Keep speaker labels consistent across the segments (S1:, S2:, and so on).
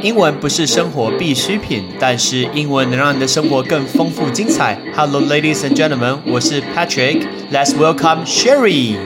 S1: 英文不是生活必需品，但是英文能让你的生活更丰富精彩。Hello, ladies and gentlemen，我是 Patrick。Let's welcome Sherry。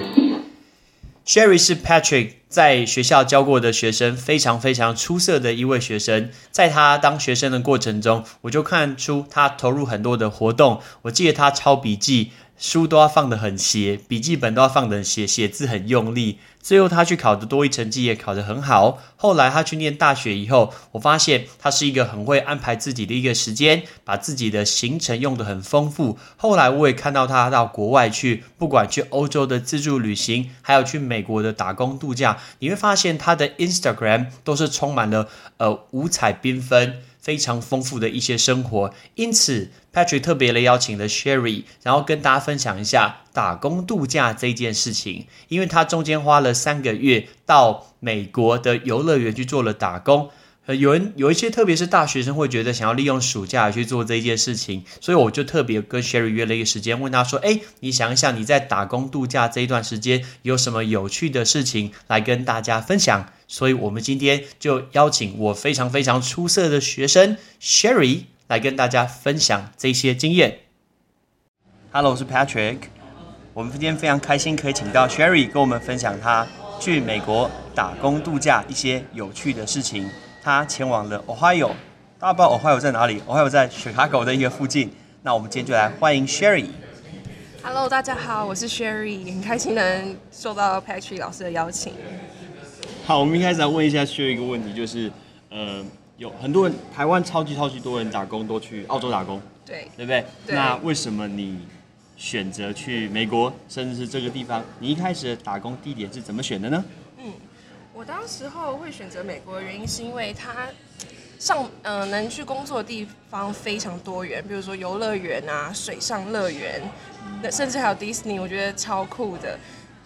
S1: Sherry 是 Patrick 在学校教过的学生，非常非常出色的一位学生。在他当学生的过程中，我就看出他投入很多的活动。我记得他抄笔记。书都要放得很斜，笔记本都要放得很斜，写字很用力。最后他去考的多一成绩也考得很好。后来他去念大学以后，我发现他是一个很会安排自己的一个时间，把自己的行程用得很丰富。后来我也看到他到国外去，不管去欧洲的自助旅行，还有去美国的打工度假，你会发现他的 Instagram 都是充满了呃五彩缤纷。非常丰富的一些生活，因此 Patrick 特别的邀请了 Sherry，然后跟大家分享一下打工度假这件事情。因为他中间花了三个月到美国的游乐园去做了打工，呃，有人有一些特别是大学生会觉得想要利用暑假去做这一件事情，所以我就特别跟 Sherry 约了一个时间，问他说：“哎，你想一想你在打工度假这一段时间有什么有趣的事情来跟大家分享？”所以，我们今天就邀请我非常非常出色的学生 Sherry 来跟大家分享这些经验。Hello，我是 Patrick。我们今天非常开心可以请到 Sherry 跟我们分享他去美国打工度假一些有趣的事情。他前往了 Ohio，大家不知道 Ohio 在哪里？Ohio 在 Chicago 的一个附近。那我们今天就来欢迎 Sherry。
S2: Hello，大家好，我是 Sherry，很开心能受到 Patrick 老师的邀请。
S1: 好，我们一开始来问一下 Sherry 一个问题，就是，呃，有很多人台湾超级超级多人打工都去澳洲打工，
S2: 对，
S1: 对不对？那为什么你选择去美国，甚至是这个地方？你一开始的打工地点是怎么选的呢？
S2: 我当时候会选择美国的原因是因为它上，嗯，能去工作的地方非常多元，比如说游乐园啊、水上乐园，那甚至还有迪士尼，我觉得超酷的。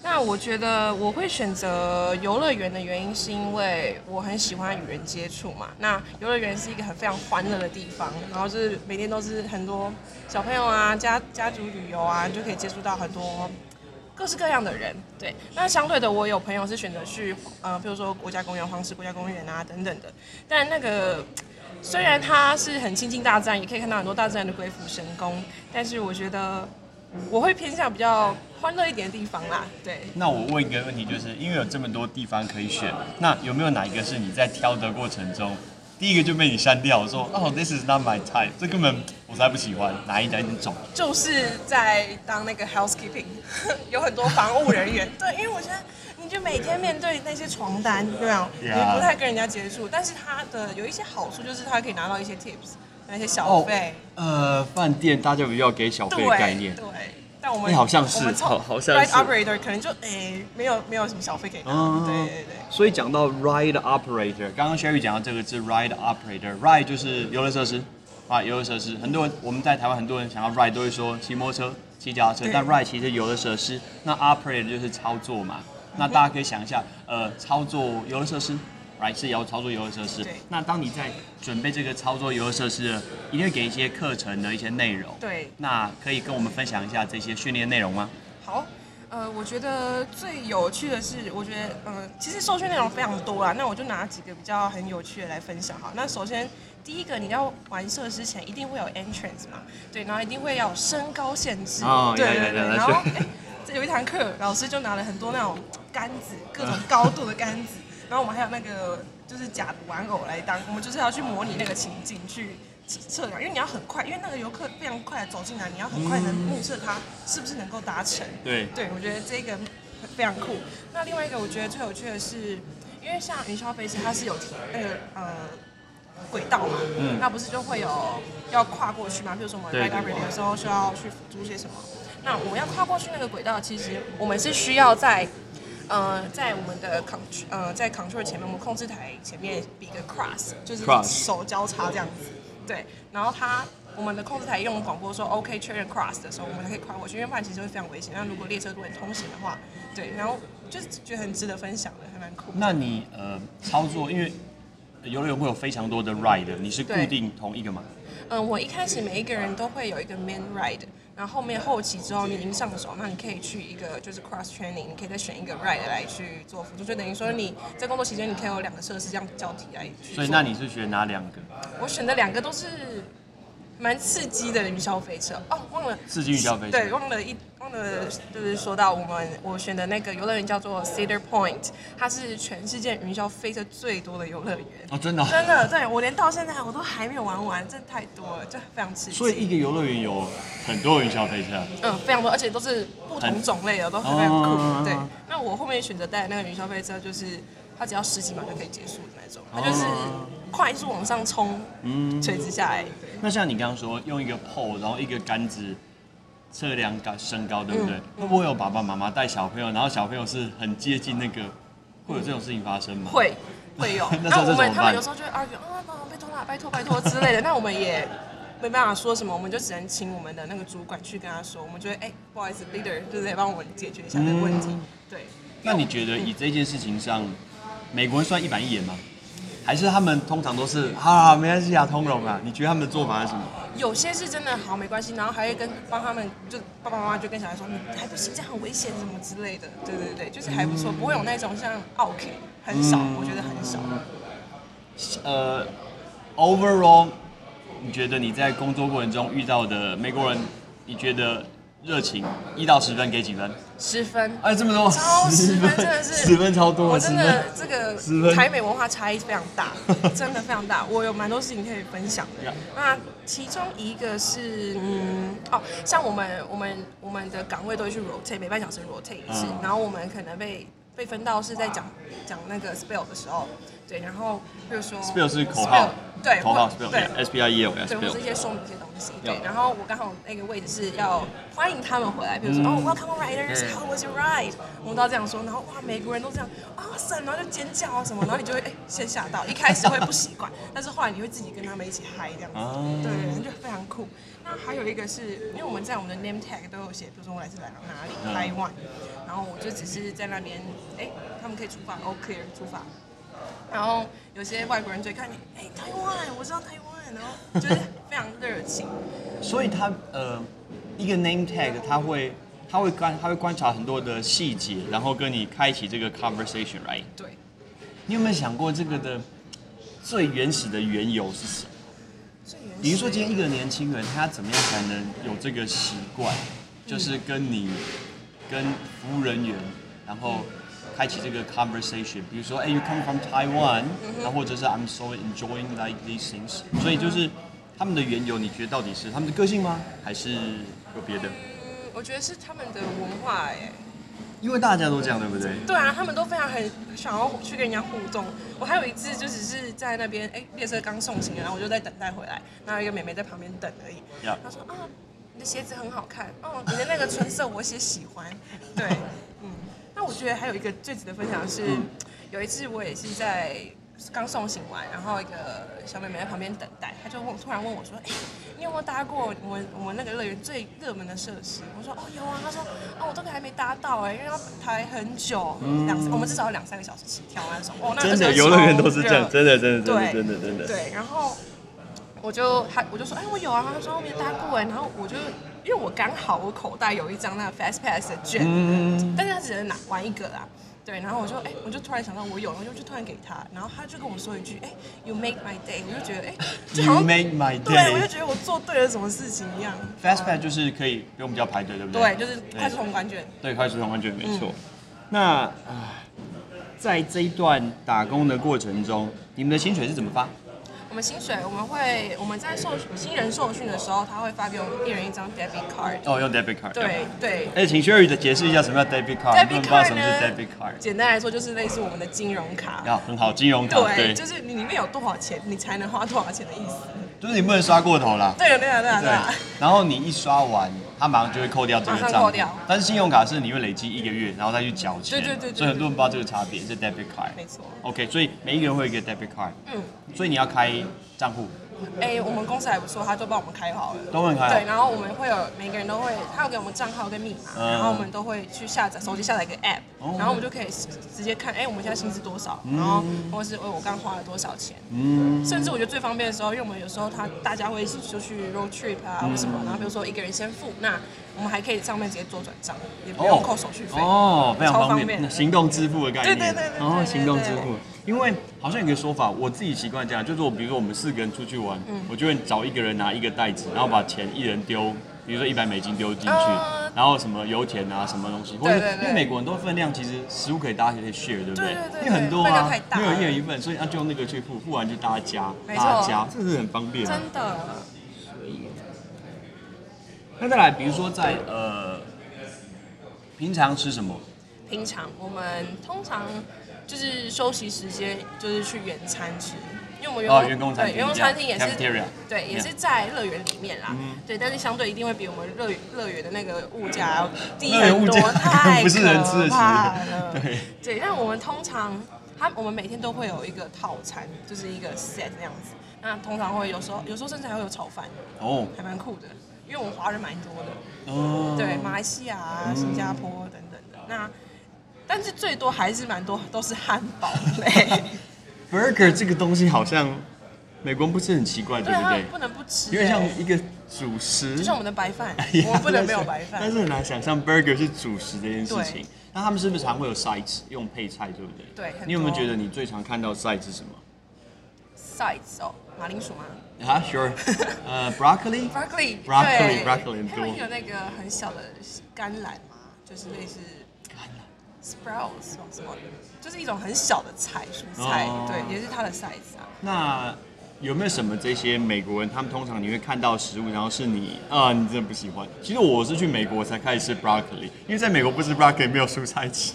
S2: 那我觉得我会选择游乐园的原因，是因为我很喜欢与人接触嘛。那游乐园是一个很非常欢乐的地方，然后是每天都是很多小朋友啊、家家族旅游啊，就可以接触到很多各式各样的人。对，那相对的，我有朋友是选择去呃，比如说国家公园、黄石国家公园啊等等的。但那个虽然它是很亲近大自然，也可以看到很多大自然的鬼斧神工，但是我觉得。我会偏向比较欢乐一点的地方啦，对。
S1: 那我问一个问题，就是因为有这么多地方可以选，那有没有哪一个是你在挑的过程中，第一个就被你删掉，我说哦，this is not my type，这根本我才不喜欢，哪一哪一种？
S2: 就是在当那个 housekeeping，有很多防务人员，对，因为我觉得你就每天面对那些床单，对啊？你不太跟人家接触，但是它的有一些好处，就是它可以拿到一些 tips。那些小费，
S1: 呃，饭店大家比较给小费的概念，
S2: 对，但我们
S1: 好像是，好好像是
S2: ride operator 可能就诶没有没有什么小费给他，对对对。
S1: 所以讲到 ride operator，刚刚 Sherry 讲到这个字 ride operator，ride 就是游乐设施啊，游乐设施。很多人我们在台湾很多人想要 ride 都会说骑摩托车、骑脚踏车，但 ride 其实游乐设施，那 operator 就是操作嘛。那大家可以想一下，呃，操作游乐设施。来是要操作游乐设施。那当你在准备这个操作游乐设施，一定会给一些课程的一些内容。
S2: 对。
S1: 那可以跟我们分享一下这些训练内容吗？
S2: 好，呃，我觉得最有趣的是，我觉得，呃，其实受训内容非常多啦。那我就拿几个比较很有趣的来分享哈。那首先，第一个，你要玩设施前一定会有 entrance 嘛？对，然后一定会要身高限制。
S1: 哦，
S2: 对对对。然后，哎，这有一堂课，老师就拿了很多那种杆子，各种高度的杆子。然后我们还有那个就是假的玩偶来当，我们就是要去模拟那个情境去测量，因为你要很快，因为那个游客非常快的走进来，你要很快能目测他是不是能够达成。
S1: 对，
S2: 对我觉得这个非常酷。那另外一个我觉得最有趣的是，因为像云霄飞车它是有那个呃轨道嘛，嗯，那不是就会有要跨过去嘛？比如说我们 r i d e r 的时候需要去辅助些什么？那我们要跨过去那个轨道，其实我们是需要在。呃，在我们的 control 呃，在 control 前面，我们控制台前面比个 cross，就是手交叉这样子。对，然后它我们的控制台用广播说 OK 确认 cross 的时候，我们才可以跨过去，因为不然其实会非常危险。那如果列车如果通行的话，对，然后就是觉得很值得分享的，还蛮酷。
S1: 那你呃操作，因为游乐园会有非常多的 ride，你是固定同一个吗？
S2: 嗯，我一开始每一个人都会有一个 main ride。然后后面后期之后你已经上手，那你可以去一个就是 cross training，你可以再选一个 ride 来去做辅助，就等于说你在工作期间你可以有两个设施这样交替来去。
S1: 所以那你是选哪两个？
S2: 我选的两个都是蛮刺激的云霄飞车哦，忘了
S1: 刺激云霄飞车
S2: 对，忘了一忘了就是说到我们我选的那个游乐园叫做 Cedar Point，它是全世界云霄飞车最多的游乐园。
S1: 哦，真的哦、
S2: 真的，对我连到现在我都还没有玩完，真的太多了，就非常刺激。
S1: 所以一个游乐园有很多云霄飞车。
S2: 嗯，非常多，而且都是不同种类的，都很非常酷。
S1: 哦
S2: 对，那我后面选择带的那个云霄飞车，就是它只要十几秒就可以结束的那种，它就是快速往上冲，
S1: 嗯，
S2: 垂直下来。
S1: 那像你刚刚说用一个 pole，然后一个杆子测量高身高，对不对？
S2: 嗯
S1: 会不会有爸爸妈妈带小朋友，然后小朋友是很接近那个，会有这种事情发生吗？。
S2: 会会有
S1: 那
S2: 我们他们有时候就会 argue 啊，妈妈拜托啦，拜托拜托之类的。那我们也没办法说什么，我们就只能请我们的那个主管去跟他说，我们觉得哎、不好意思，leader 就是来帮我们解决一下这个问题。
S1: 嗯
S2: 对，
S1: 那你觉得以这件事情上，美国人算一板一眼吗？还是他们通常都是啊，没关系啊，通融啊？你觉得他们的做法是什么？
S2: 有些是真的好没关系，然后还会跟帮他们，就爸爸妈妈就跟小孩说，你还不行，这样很危险什么之类的。对对对，就是还不错，不会有那种像 OK 很少，我觉得很少。
S1: 呃，overall，你觉得你在工作过程中遇到的美国人，你觉得热情一到十分给几分？
S2: 十分，
S1: 哎，这么多，
S2: 超十分，真的是。
S1: 十分超多，
S2: 我真的这个台美文化差异非常大，真的非常大。我有蛮多事情可以分享的。那其中一个是，嗯，哦，像我们我们我们的岗位都会去 rotate，每半小时 rotate 一次，
S1: 嗯。
S2: 然后我们可能被被分到是在讲讲那个 spell 的时候，对，然后比如说
S1: spell 是口号
S2: 对，对
S1: S P I E L
S2: 对，或是
S1: spill
S2: 一。些说明一些东西。对然后我刚好那个位置是要欢迎他们回来，比如说、
S1: 嗯
S2: 哦，Welcome riders,
S1: 嗯
S2: how was your ride？我们都要这样说，然后哇，美国人都这样，awesome，然后就尖叫啊什么，然后你就会哎先吓到，一开始会不习惯，但是后来你会自己跟他们一起嗨这样子，
S1: 啊
S2: 对对对，就非常酷。那还有一个是因为我们在我们的 name tag 都有写，比如说我来自哪哪里
S1: 嗯
S2: 台湾，然后我就只是在那边，哎，他们可以出发 clear 出发。然后有些外国人就会看你，哎，台湾，我知道台湾，然后就是非常热情。
S1: 所以他呃，一个 name tag，他会他会观他会观察很多的细节，然后跟你开启这个 conversation，right？
S2: 对，
S1: 你有没有想过这个的最原始的缘由是什么？
S2: 最原始
S1: 比如说今天一个年轻人，他怎么样才能有这个习惯，就是跟你跟服务人员，然后开启这个 conversation。比如说，哎、y o u come from Taiwan，然后或者是 I'm so enjoying like these things。所以就是他们的缘由，你觉得到底是他们的个性吗？还是有别的？
S2: 嗯，我觉得是他们的文化哎。
S1: 因为大家都这样，对不对？
S2: 对啊，他们都非常很想要去跟人家互动。我还有一次就只是在那边，哎，列车刚送行，然后我就在等待回来，然后一个妹妹在旁边等而已。
S1: Yeah
S2: 她说啊，你的鞋子很好看，哦，你的那个唇色我也喜欢。对，嗯。那我觉得还有一个最值得分享的是，有一次我也是在刚送行完，然后一个小妹妹在旁边等待，她就问，突然问我说，哎，你有没有搭过我们我们那个乐园最热门的设施？我说哦有啊，她说哦我这个还没搭到哎、因为要排很久，两、我们至少要两三个小时起跳那种。哦，那个
S1: 真的，游乐园都是这样，
S2: 热
S1: 真的，真的，真的，
S2: 对
S1: 真的，真的。
S2: 对，然后我就她我就说，哎，我有啊，她说我没搭过哎，然后我就因为我刚好我口袋有一张那个 Fast Pass 的券，
S1: 嗯，
S2: 但是他只能拿玩一个啦。对，然后我就哎，我就突然想到我有，然后就突然给他，然后他就跟我说一句，哎，You make my day，我就觉得哎
S1: ，You
S2: 像
S1: make my day，
S2: 对，我就。觉得我做对了什么事情一样。
S1: Fast Pass 就是可以不用比较排队，对不对？
S2: 对，就是快速通关券。
S1: 对，快速通关券没错。那唉在这一段打工的过程中，你们的薪水是怎么发？
S2: 我们薪水我们会我们在受新人受训的时候，他会发给我们一人一张 debit card。
S1: 哦，用 debit card。
S2: 对对，
S1: 哎，请 Sherry 的解释一下什么叫 debit card，很多人
S2: debit
S1: 不知道
S2: card
S1: 什么是
S2: 呢
S1: debit card。
S2: 简单来说就是类似我们的金融卡。
S1: 啊很好，金融卡
S2: 对，
S1: 对，
S2: 就是你里面有多少钱，你才能花多少钱的意思。
S1: 就是你不能刷过头啦。
S2: 对了，对啊，对啊，对
S1: 然后你一刷完，它马上就会扣掉这个账。但是信用卡是你会累积一个月，然后再去缴钱。
S2: 对对对对
S1: 所以很多人不知道这个差别，是 debit card。
S2: 没错。
S1: OK，所以每一个人会有一个 debit card，
S2: 嗯，
S1: 所以你要开账户，
S2: 哎，我们公司还不错，他就帮我们开好了。
S1: 都很开
S2: 对，然后我们会有每个人都会，他有给我们账号跟密码，
S1: 嗯
S2: 然后我们都会去下载手机下载一个 app，
S1: 哦
S2: 然后我们就可以直接看，哎，我们现在薪资多少，然后或者是哦我刚花了多少钱。
S1: 嗯，
S2: 甚至我觉得最方便的时候，因为我们有时候他大家会一起出去 road trip 啊或什么，然后比如说一个人先付，那那我们还可以上面直接做转账，也不用扣手续费。
S1: 哦，非常方便，
S2: 超方便
S1: 那行动支付的概念。
S2: 对对对对对
S1: 哦，
S2: 对
S1: 行动支付。因为好像有个说法，我自己习惯这样，就是我比如说我们四个人出去玩，
S2: 嗯
S1: 我就会找一个人拿一个袋子，然后把钱一人丢，比如说一百美金丢进去，
S2: 嗯
S1: 然后什么油钱啊，什么东西，因为美国很多分量，其实食物可以大家可以 share，对不对？因为很多啊没有一人一份，所以他就用那个去付，付完就大家加，大家这是很方便。
S2: 真的，
S1: 那再来，比如说在呃，平常吃什么？
S2: 平常我们通常就是休息时间就是去原餐吃，因为我们员
S1: 哦
S2: 工
S1: 员工餐厅
S2: 对员工餐厅也是对，也是在乐园里面啦。
S1: 嗯
S2: 对，但是相对一定会比我们乐乐园的那个物价要低很多，太
S1: 不是人吃得起
S2: 可怕了。
S1: 对
S2: 对，但我们通常，他我们每天都会有一个套餐，就是一个 set 那样子。那通常会有时候，有时候甚至还会有炒饭，
S1: 哦
S2: 还蛮酷的，因为我们华人蛮多的。
S1: 哦，
S2: 对，马来西亚、啊、新加坡等等的。那但是最多还是蛮多都是汉堡类，
S1: burger 这个东西好像美国人不是很奇怪，对不对？
S2: 不能不吃、
S1: 因为像
S2: 欸
S1: 一个主食，
S2: 就像我们的白饭 我们不能没有白饭
S1: 但。是很难想象 burger 是主食这件事情。那他们是不是常会有 sides 用配菜，对不对？
S2: 对
S1: 你有没有觉得你最常看到 side 是什么
S2: ？sides 哦，马铃薯吗
S1: 啊，sure，呃，broccoli，broccoli，broccoli，broccoli 很多
S2: 他们有那个很小的甘蓝嘛，就是类似 sprouts 什么什么的，就是一种很小的菜蔬菜，
S1: 哦
S2: 对，也是它的 size 啊。
S1: 那有没有什么这些美国人，他们通常你会看到食物，然后是你啊，你真的不喜欢？其实我是去美国才开始吃 broccoli，因为在美国不吃 broccoli 没有蔬菜吃，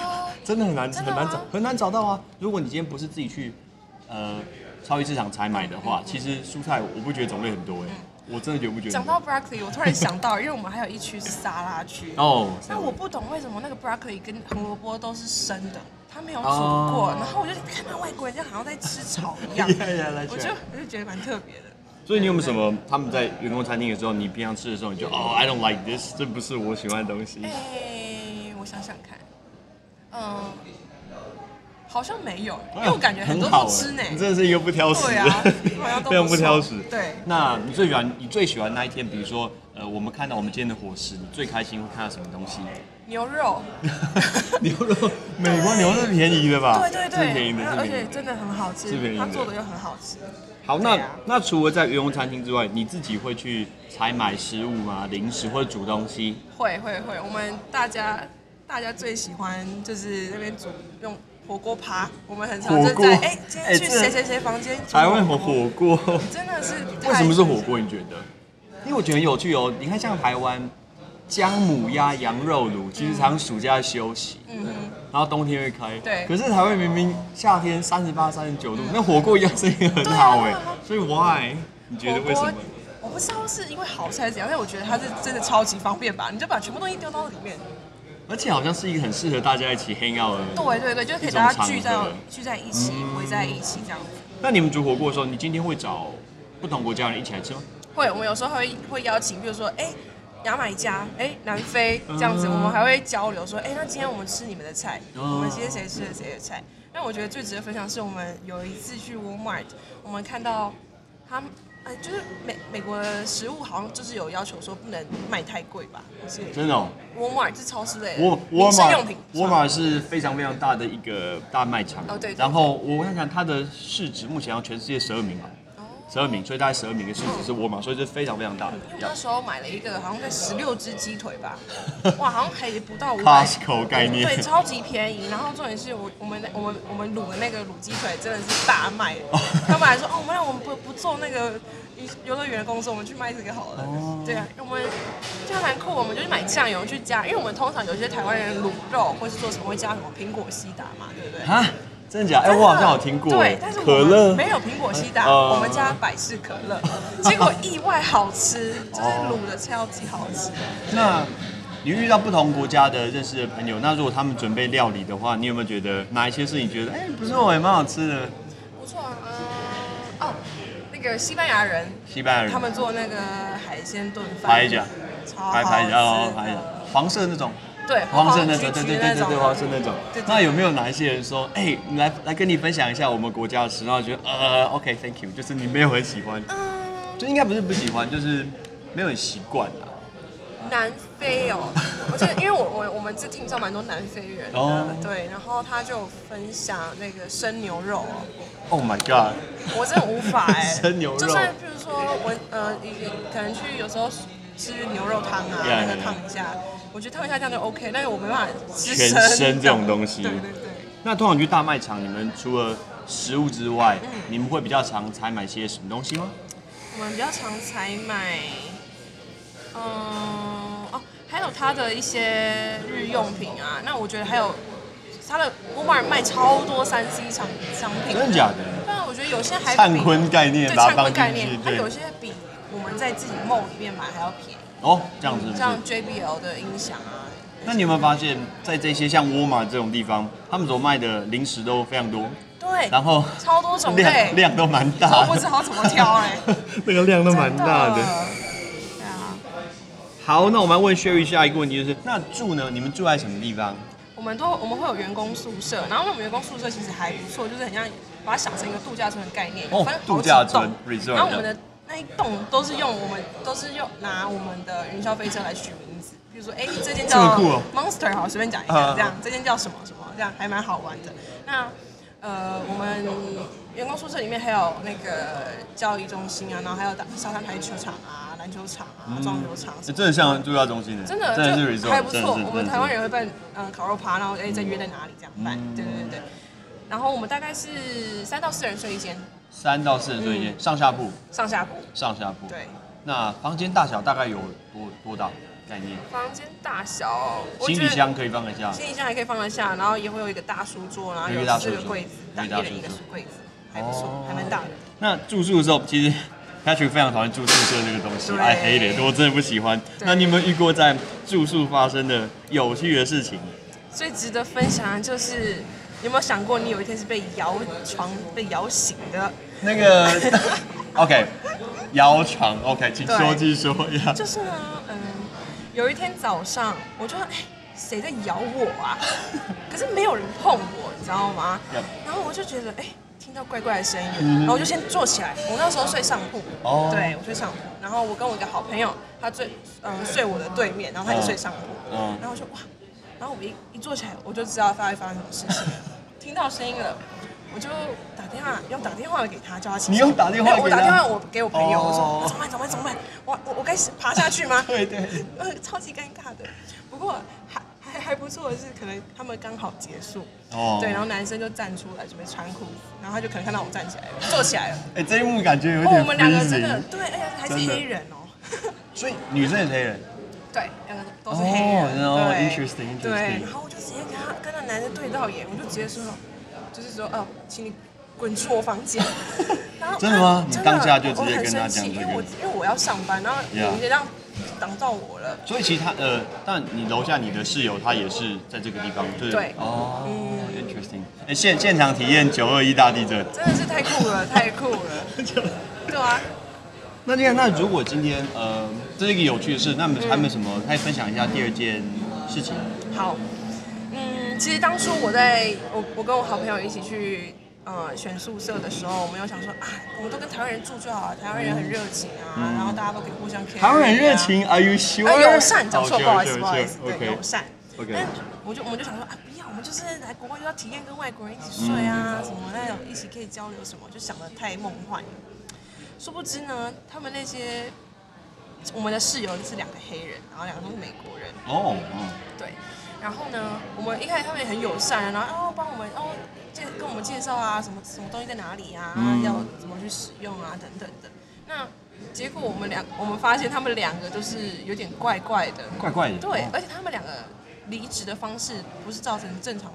S1: 真的很难
S2: 真的吗
S1: 很难找很难找到啊。如果你今天不是自己去呃超级市场采买的话，其实蔬菜我不觉得种类很多哎，我真的觉不觉得。
S2: 讲到 broccoli，我突然想到，因为我们还有一区是沙拉区。
S1: 哦，
S2: 那我不懂为什么那个 broccoli 跟红萝卜都是生的，它没有煮
S1: 哦
S2: 过。然后我就看到外国人就好像在吃草一样，我就我就觉得蛮特别的。
S1: 所以你有没有什么他们在员工餐厅的时候，你平常吃的时候，你就哦，I don't like this，这不是我喜欢的东西。
S2: 哎、我想想看，嗯，好像没有，因为我感觉很多都吃呢。
S1: 你真的是一个不挑食，
S2: 对啊好像
S1: 非常不挑食。
S2: 对
S1: 那你最喜欢你最喜欢那一天？比如说，呃，我们看到我们今天的伙食，你最开心会看到什么东西？
S2: 牛肉，
S1: 牛肉，美国牛肉便宜的吧？
S2: 对对对，
S1: 是便宜的，是
S2: 而。且真的很好吃
S1: 是便宜，的
S2: 他做的又很好吃。
S1: 好，那、
S2: 啊
S1: 那除了在员工餐厅之外，你自己会去采买食物吗？零食或者煮东西？
S2: 会会会，我们大家大家最喜欢就是那边煮用火锅趴，我们很常就在哎，今天去谁谁谁房间
S1: 台湾
S2: 火
S1: 火锅，
S2: 真的是太
S1: 为什么是火锅？你觉得？因为我觉得很有趣哦。你看，像台湾姜母鸭、羊肉卤，其实常暑假休息，
S2: 嗯哼，
S1: 然后冬天会开。
S2: 对
S1: 可是台湾明明夏天三十八、三十九度，那火锅一样生意很好哎。所以 why？你觉得为什么？
S2: 我不知道是因为好吃还是怎样，但我觉得它是真的超级方便吧，你就把全部东西丢到里面。
S1: 而且好像是一个很适合大家一起 hang out 的。
S2: 对对对，就可以大家聚在聚在一起，围在一起这样子。
S1: 那你们煮火锅的时候，你今天会找不同国家的人一起来吃吗？
S2: 会，我们有时候会会邀请，比如说，哎、牙买加，哎、南非这样子，
S1: 嗯
S2: 我们还会交流说，哎、那今天我们吃你们的菜，
S1: 哦
S2: 我们今天谁吃了谁的菜。那我觉得最值得分享是我们有一次去 Walmart，我们看到他们，哎，就是美美国的食物好像就是有要求说不能卖太贵吧，
S1: 真的哦。
S2: Walmart 是超市类的
S1: 沃尔玛
S2: 生用品，
S1: 沃尔玛是非常非常大的一个大卖场。
S2: 哦对对
S1: 然后我看看它的市值，目前要全世界十二名吧，十二名，所以大概十二名的市值是沃尔玛，所以是非常非常大的
S2: 那时候买了一个好像在十六只鸡腿吧，哇，好像还不到五百。
S1: Costco 概念。
S2: 对，超级便宜。然后重点是我我们我们我们卤的那个卤鸡腿真的是大卖。他们还说哦，我们让我们不不做那个游乐园的工作，我们去卖这个好了。对啊，我们就蛮酷，我们就去买酱油去加，因为我们通常有些台湾人卤肉或是做什么会加什么苹果西打嘛，对不对？
S1: 啊，真的假的？哎，我好像有听过。
S2: 对，但是我
S1: 可乐
S2: 们没有苹果西打，
S1: 哦
S2: 我们家百事可乐，结果意外好吃，就是卤的超级好吃。
S1: 那你遇到不同国家的认识的朋友，那如果他们准备料理的话，你有没有觉得哪一些是你觉得哎不错，也蛮好吃的？
S2: 不错啊，嗯，哦，那个西班牙人，
S1: 西班牙人
S2: 他们做那个海鲜炖饭，
S1: 排甲，
S2: 超好
S1: 排排甲哦
S2: 吃
S1: 排甲
S2: 的，
S1: 黄色那种。
S2: 对，
S1: 黄色那种，对对对对对，黄色那种。那有没有哪一些人说，哎，你来来跟你分享一下我们国家的吃，然后觉得呃，OK，Thank you，就是你没有很喜欢，
S2: 嗯，
S1: 就应该不是不喜欢，就是没有很习惯啊。
S2: 南非哦，我记得，因为我我我们这 team 上蛮多南非人对，然后他就分享那个生牛肉哦
S1: ，Oh my god！
S2: 我真的无法哎、
S1: 生牛肉。
S2: 就算比如说我呃，可能去有时候吃牛肉汤啊那个烫一下，我觉得烫一下这样就 OK，但是我没办法吃
S1: 全
S2: 生
S1: 生这种东西
S2: 对对对。
S1: 那通常去大卖场，你们除了食物之外，
S2: 嗯
S1: 你们会比较常采买些什么东西吗？
S2: 我们比较常采买，嗯、哦，还有它的一些日用品啊。那我觉得还有它的 Walmart 卖超多三 C 商商品，
S1: 真的假的？
S2: 但我觉得有些还比
S1: 灿坤概念
S2: 对灿
S1: 把它放
S2: 坤概念它有些比我们在自己 mall 里面买还要便宜。
S1: 哦，这样子。是不是
S2: 像 JBL 的音响啊，
S1: 那你有没有发现，在这些像沃尔玛这种地方，他们所卖的零食都非常多，
S2: 对，
S1: 然后
S2: 超多种类。
S1: 量，量都蛮大的，
S2: 都不知道怎么挑哎、
S1: 那个量都蛮大的。
S2: 真对啊，
S1: 好，那我们要问 Sherry 下一个问题就是，那住呢？你们住在什么地方？
S2: 我们都我们会有员工宿舍，然后我们员工宿舍其实还不错，就是很像把它想成一个度假村的概念，
S1: 哦
S2: 有分好几
S1: 度假村
S2: 栋
S1: resort
S2: 然后我们的那一栋都是用我们都是用拿我们的云霄飞车来取名字，比如说哎这间叫 Monster 好，随便讲一
S1: 啊
S2: 下，这样这间叫什么什么，这样还蛮好玩的。那呃我们员工宿舍里面还有那个教育中心啊，然后还有打沙滩排球场啊、篮球场啊、撞球场什么的。
S1: 真的像度假中心的，
S2: 真的
S1: 真的是
S2: 就还不错。我们台湾人会办嗯烤肉趴，然后哎再约在哪里这样办，对对对。然后我们大概是三到四人睡一间，
S1: 三到四人睡一间，上下铺，
S2: 上下铺。
S1: 上下铺。。
S2: 对，
S1: 那房间大小大概有多多大概念？
S2: 房间大小，
S1: 行李箱可以放得下。
S2: 行李箱还可以放得下，然后也会有一个大书桌，然后有
S1: 有一个
S2: 柜子，
S1: 有一
S2: 人一个
S1: 书
S2: 柜子，还不错
S1: 哦，
S2: 还蛮大的。
S1: 那住宿的时候，其实 Patrick 非常讨厌住宿舍这个东西
S2: 对
S1: ，I hate it，我真的不喜欢。那你有没有遇过在住宿发生的有趣的事情？
S2: 最值得分享的就是，有没有想过你有一天是被摇床被摇醒的？
S1: 那个 OK，摇床 OK，请说
S2: 对
S1: 继续说呀。
S2: 就是呢，嗯，有一天早上，我就哎，谁在咬我啊？可是没有人碰我，你知道吗然后我就觉得哎，听到怪怪的声音，
S1: 嗯
S2: 然后我就先坐起来。我那时候睡上铺，
S1: 哦
S2: 对我睡上铺，然后我跟我一个好朋友，他睡嗯睡我的对面，然后他也睡上铺，
S1: 嗯
S2: 然后我就哇，然后我一一坐起来，我就知道发会发生什么事情了，听到声音了。我就打电话，用打电话给他，叫他起床。
S1: 你用打电话
S2: 我打电话我给我朋友，我
S1: 哦
S2: 说怎么办？怎么办？怎么办？我我我该爬下去吗？
S1: 对 对，
S2: 呃，超级尴尬的。不过还还还不错的是，可能他们刚好结束，
S1: 哦
S2: 对，然后男生就站出来准备穿裤子，然后他就可能看到我站起来了，坐起来了。
S1: 哎，这一幕感觉有
S2: 哦，
S1: 点
S2: 我们两个真的对，而且还是黑人哦。
S1: 所以女生也是黑人。
S2: 对，两个都是黑人。
S1: 哦
S2: 对
S1: interesting，
S2: 对然后我就直接跟他跟那男的对到眼，我就直接说，就是说，哦，请你滚出我房间。然后
S1: 真的吗
S2: 他
S1: 你当下就直接跟他讲这个
S2: 因为我因为我要上班，然后
S1: Yeah
S2: 你这样挡到我了。
S1: 所以其实他呃，但你楼下你的室友他也是在这个地方，对
S2: 对
S1: 哦、
S2: 嗯
S1: i n t e r e s t i n g 哎，现现场体验九二一大地震。
S2: 真的是太酷了，太酷了。对啊，
S1: 那这样，那如果今天呃，这是一个有趣的事，那么还有没有什么可以分享一下第二件事情？
S2: 好，嗯，其实当初我在我我跟我好朋友一起去呃选宿舍的时候，我们有想说啊，我们都跟台湾人住就好了，台湾人很热情啊，然后大家都可以互相 care、
S1: 台湾人热情，Are you sure？
S2: 呃，友善，讲错，
S1: 哦
S2: 不好意思，不好意思对
S1: ，OK
S2: 友善。
S1: OK
S2: 但我就我们就想说啊，不要，我们就是来国外就要体验跟外国人一起睡啊，
S1: 嗯
S2: 什么那种一起可以交流什么，就想的太梦幻了。殊不知呢，他们那些我们的室友是两个黑人，然后两个都是美国人，
S1: 哦，嗯，
S2: 对。然后呢，我们一开始他们也很友善，然后哦帮我们哦介跟我们介绍啊，什么什么东西在哪里啊，
S1: 嗯
S2: 要怎么去使用啊，等等的。那结果我们两我们发现他们两个都是有点怪怪的，
S1: 怪怪的。
S2: 对，
S1: 哦
S2: 而且他们两个离职的方式不是造成正常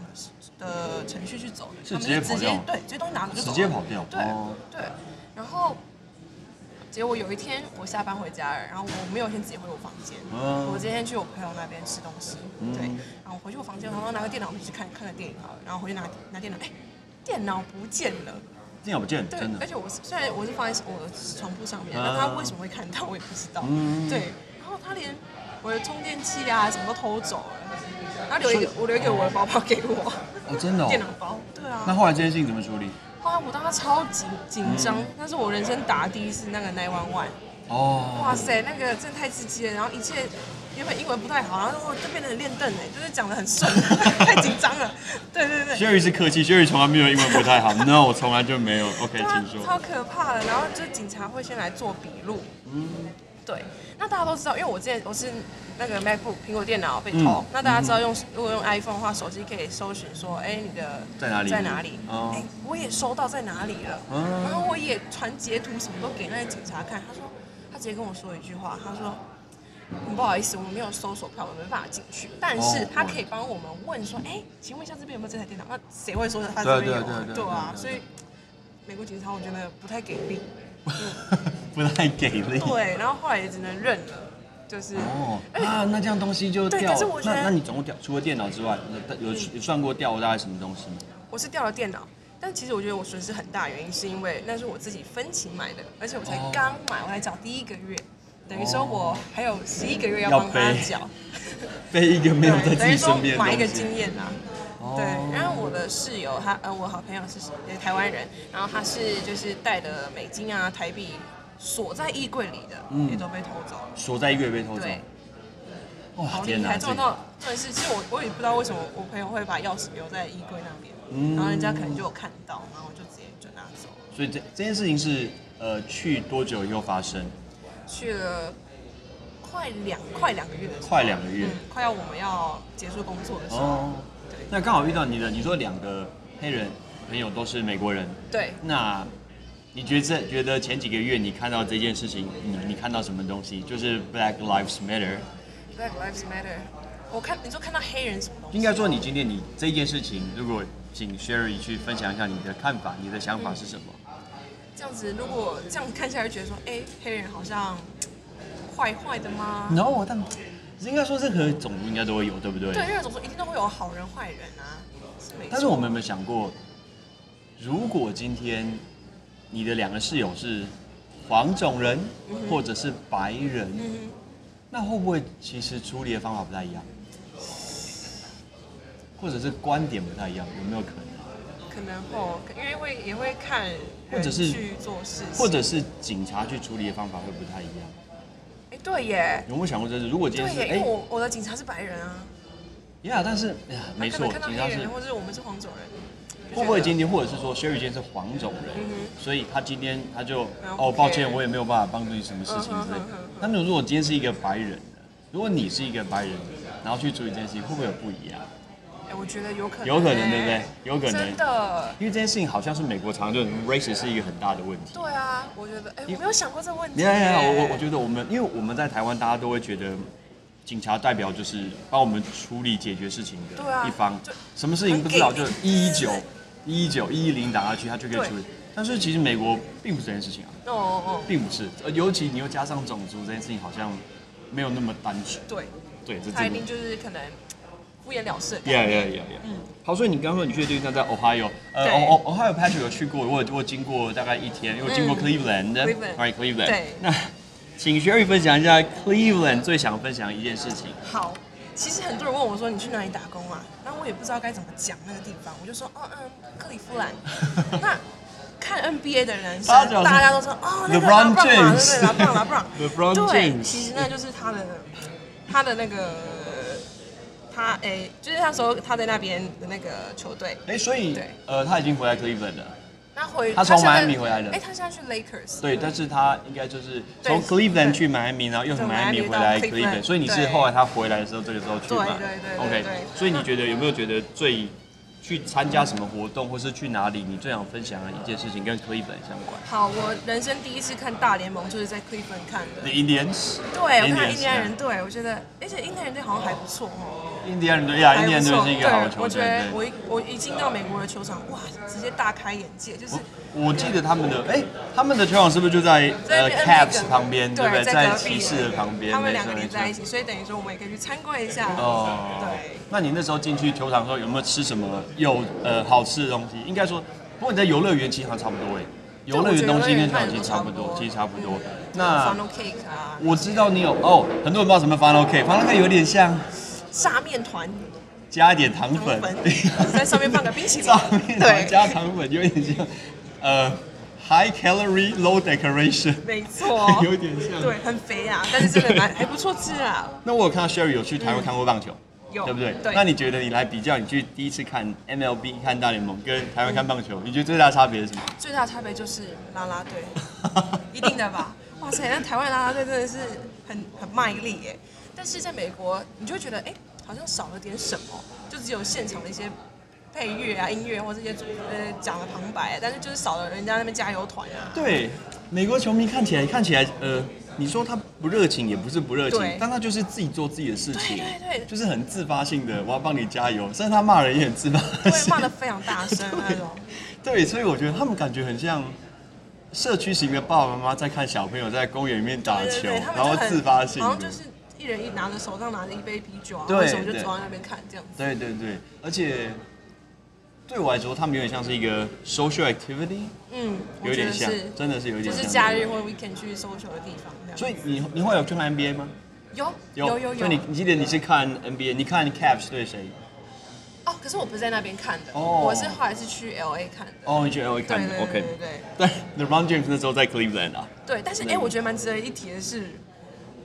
S2: 的的程序去走的，
S1: 是
S2: 他们
S1: 直接跑掉
S2: 对，直接东西拿走就走了
S1: 直接跑掉
S2: 对、
S1: 哦
S2: 对。然后结果有一天我下班回家了，然后我没有先自己回我房间，
S1: 嗯
S2: 我今天去我朋友那边吃东西，
S1: 嗯
S2: 对，然后回去我房间，然后拿个电脑回去看看个电影好了，然后回去拿拿电脑，哎，电脑不见了。
S1: 电脑不见，
S2: 对
S1: 真，的。
S2: 而且我是虽然我是放在我的床铺上面，
S1: 啊
S2: 但他为什么会看到我也不知道。
S1: 嗯
S2: 对，然后他连我的充电器啊什么都偷走了，他留一个我留一个我的包包给我，
S1: 哦，真的、哦。
S2: 电脑包。对啊。
S1: 那后来这件事情怎么处理？
S2: 后来我当时超紧紧张
S1: 嗯，
S2: 那是我人生打的第一次那个 nine one one。
S1: 哦，
S2: 哇塞，那个真的太刺激了，然后一切原本英文不太好，然后我就变得很练凳哎，就是讲的很顺，太紧张了。对对对。
S1: Sherry 是客气，Sherry 从来没有英文不太好。No，我从来就没有。OK，
S2: 对啊
S1: 请说。
S2: 超可怕的。然后就是警察会先来做笔录。嗯。对，那大家都知道，因为我之前我是那个 MacBook 苹果电脑被偷，
S1: 嗯
S2: 那大家知道用如果用 iPhone 的话，手机可以搜寻说，哎，你的
S1: 在哪里
S2: 在哪里？
S1: 哦
S2: 哎，我也收到在哪里了，
S1: 嗯
S2: 然后我也传截图什么都给那些警察看，他说他直接跟我说一句话，他说。很不好意思，我们没有搜索票，我们没办法进去。但是
S1: 哦
S2: 他可以帮我们问说，哎、请问一下这边有没有这台电脑？那谁会说他这边有、啊？
S1: 对
S2: 啊，所以美国警察我觉得不太给力。
S1: 不太给力。
S2: 对，然后后来也只能认了，就是
S1: 哦啊，那这样东西就
S2: 对
S1: 掉那那你总共掉除了电脑之外，有有有算过掉了大概什么东西吗？
S2: 我是掉了电脑，但其实我觉得我损失很大，原因是因为那是我自己分期买的，而且我才
S1: 哦
S2: 刚买，我才缴第一个月，等于说我还有十一个月要
S1: 要
S2: 帮他
S1: 背
S2: 缴，
S1: 背一个没有在，自己身边的
S2: 买一个。经验啦。
S1: 哦
S2: 对，然后我的室友他呃，我好朋友是台湾人，然后他是就是带的美金啊、台币锁在衣柜里的，
S1: 嗯
S2: 也都被偷走了。
S1: 锁在一个月被偷走。
S2: 对，
S1: 哇
S2: 好厉害！撞到真的是，其实我我也不知道为什么我朋友会把钥匙留在衣柜那边，
S1: 嗯
S2: 然后人家可能就有看到，然后就直接就拿走了。
S1: 所以这这件事情是呃去多久以后发生？
S2: 去了快两快两个月的时候，
S1: 快两个月
S2: 嗯，快要我们要结束工作的时候，
S1: 哦，
S2: 对
S1: 那刚好遇到你的，你说两个黑人朋友都是美国人，
S2: 对，
S1: 那你觉得觉得前几个月你看到这件事情，你你看到什么东西？就是 Black Lives
S2: Matter，Black Lives Matter。我看你说看到黑人什么东西？
S1: 应该说你今天你这件事情，如果请 Sherry 去分享一下你的看法，你的想法是什么？
S2: 这样子，如果这样子看下来，觉得说，哎，黑人好像坏坏的吗
S1: ？No，但应该说任何种族应该都会有，对不对？
S2: 对，任何种族一定都会有好人坏人啊，是。
S1: 但是我们有没有想过，如果今天你的两个室友是黄种人或者是白人，
S2: 嗯
S1: 那会不会其实处理的方法不太一样，或者是观点不太一样？有没有可能？
S2: 可能哦，因为会也会看
S1: 或者是
S2: 去做事情，
S1: 或者是警察去处理的方法会不太一样？
S2: 哎，对耶，
S1: 有没有想过这是？如果今，天是哎
S2: 因为我我的警察是白人啊，
S1: 呀，但是哎呀，没错，警察是，
S2: 或者我们是黄种人，
S1: 会不会今
S2: 天？
S1: 或者是说 Sherry 今天是黄种人，
S2: 嗯
S1: 所以他今天他就哦，抱歉，我也没有办法帮助你什么事情之类。那如果今天是一个白人的，如果你是一个白人，然后去处理这件事情，会不会有不一样？
S2: 哎，我觉得有可能，
S1: 有可能，对不对？？有可能
S2: 真，的，
S1: 因为这件事情好像是美国常就 race 是一个很大的问题。
S2: 对啊，我觉得，哎，我没有想过这个问题
S1: 你看，
S2: 耶。
S1: 我我我觉得我们，因为我们在台湾，大家都会觉得警察代表就是帮我们处理解决事情的
S2: 对啊
S1: 一方
S2: 就，
S1: 什么事情不知道就一一九、一一九、一一零打下去，他就可以处理。但是其实美国并不是这件事情啊，
S2: 哦哦哦，
S1: 并不是，呃尤其你又加上种族这件事情，好像没有那么单纯。
S2: 对，
S1: 对，这真的
S2: 他一定。就是可能敷衍了事
S1: Yeah, yeah, yeah, yeah.
S2: 嗯
S1: 好，所以你刚刚说你去的地方在 Ohio，呃
S2: 对
S1: ，O O Ohio Patrick 有去过，我有我有经过大概一天，因为我经过
S2: 嗯 Cleveland，Cleveland
S1: right Cleveland。
S2: 对
S1: 那请 Sherry 分享一下 Cleveland 最想分享一件事情。
S2: 好，其实很多人问我说你去哪里打工啊？然后我也不知道该怎么讲那个地方，我就说哦嗯，克利夫兰。那看 NBA 的人生
S1: 大家，
S2: 都说哦那个布朗嘛，对不对？拉布朗拉布朗 对其实那就是他的他的那个他诶，就是那时候他在那边的那个球队。
S1: 哎，所以
S2: 对
S1: 呃，他已经回来 Cleveland 了。
S2: 他回
S1: 他从
S2: 现在
S1: Miami 回来的
S2: 哎，他现在去 Lakers。
S1: 对，但是他应该就是从 Cleveland 去 Miami，然后又从
S2: 从
S1: Miami
S2: Miami
S1: 回来
S2: Cleveland，Cleveland，
S1: 所以你是后来他回来的时候，这个时候去嘛？
S2: 对对对对
S1: OK，所以你觉得有没有觉得最去参加什么活动，或是去哪里，你最想分享的一件事情跟 Cleveland 相关
S2: 好，我人生第一次看大联盟就是在 Cleveland 看的。
S1: Indians，
S2: 对，我看印第安人队，我觉得，而且印第安人队好像还不错哦。
S1: 印第安人队呀，印第安队是一个好的，球队。
S2: 我觉得我一我一进到美国的球场，哇，直接大开眼界，就是
S1: 我记得他们的哎，他们的球场是不是就在呃
S2: 在
S1: Caps 旁边，对不对？
S2: 在
S1: 骑士的旁边，
S2: 他们两个连在一起，所以等于说我们也可以去参观一下。
S1: 哦，
S2: 对。
S1: 那你那时候进去球场的时候有没有吃什么有呃好吃的东西？应该说，不过你在游乐园其实好像差不多哎，游乐园东西跟球场其实差不多，其实差不多。那
S2: funnel cake 啊，
S1: 我知道你有哦，很多人不知道什么 funnel cake，funnel cake 有点像
S2: 炸面团。
S1: 加一点糖粉。
S2: 在上面放个冰淇淋。
S1: 上面，
S2: 对
S1: 加糖粉，有点像呃 high calorie low decoration，
S2: 没错，
S1: 有点像。
S2: 对，很肥啊，但是真的蛮还不错吃啊。
S1: 那我有看到 Sherry 有去台湾看过棒球，
S2: 有
S1: 对不对？
S2: 对
S1: 那你觉得你来比较，你去第一次看 MLB 看大联盟跟台湾看棒球，你觉得最大差别是什么？
S2: 最大差别就是啦啦队，一定的吧？哇塞，那台湾啦啦队真的是很很卖力耶。但是在美国，你就会觉得哎、好像少了点什么，就只有现场的一些配乐啊、音乐或这些主呃讲的旁白，但是就是少了人家那边加油团啊。
S1: 对，美国球迷看起来看起来，呃，你说他不热情也不是不热情，但他就是自己做自己的事情，
S2: 对对对
S1: 就是很自发性的，我要帮你加油，甚至他骂人也很自发
S2: 对，
S1: 性，
S2: 骂的非常大声那种。
S1: 对，所以我觉得他们感觉很像社区型的爸爸妈妈在看小朋友在公园里面打球，然后自发性的
S2: 好像就。是一人一拿着手上拿着一杯啤酒啊，
S1: 对
S2: 就
S1: 对
S2: 走在那边看这样子。
S1: 对对对，而且对我来说，他们有点像是一个 social activity，
S2: 嗯，
S1: 有点像真的是有
S2: 就
S1: 点像。
S2: 是假日或 weekend 去 social 的地方。
S1: 所以你你会有去看 NBA 吗？
S2: 有有有有
S1: 所以你你记得你是看 NBA，你看 Caps 对谁？
S2: 哦，可是我不是在那边看的，
S1: 哦
S2: 我是后来是去 L A 看的。
S1: 哦，你去 LA 看的
S2: 对对
S1: ，OK
S2: 对。对
S1: 但 LeBron James 那时候在 Cleveland 啊，
S2: 对，但是
S1: 对
S2: 哎，我觉得蛮值得一提的是，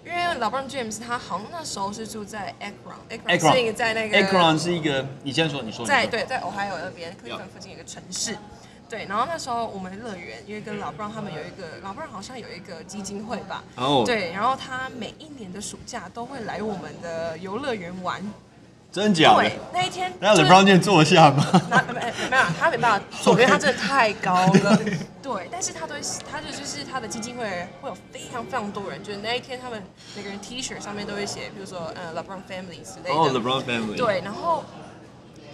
S2: 因为 LeBron James 他好像那时候是住在 Akron，Akron 是一个在那个
S1: Akron 是一个，你先说，你说。
S2: 在对在 Ohio 那边，克利夫兰附近有一个城市。对，然后那时候我们乐园因为跟老布朗他们有一个，老布朗好像有一个基金会吧，
S1: 哦，
S2: 对，然后他每一年的暑假都会来我们的游乐园玩。
S1: 真假的
S2: 对？，那一天
S1: 那
S2: 就是
S1: LeBron 坐下吗？
S2: 那没没有，他没办法做，因为他真的太高了。对，但是他都会，他就就是他的基金会会有非常非常多人，就是那一天他们每个人 T 恤上面都会写，比如说呃 LeBron Family 之类的。
S1: 哦，LeBron family。
S2: 对，然后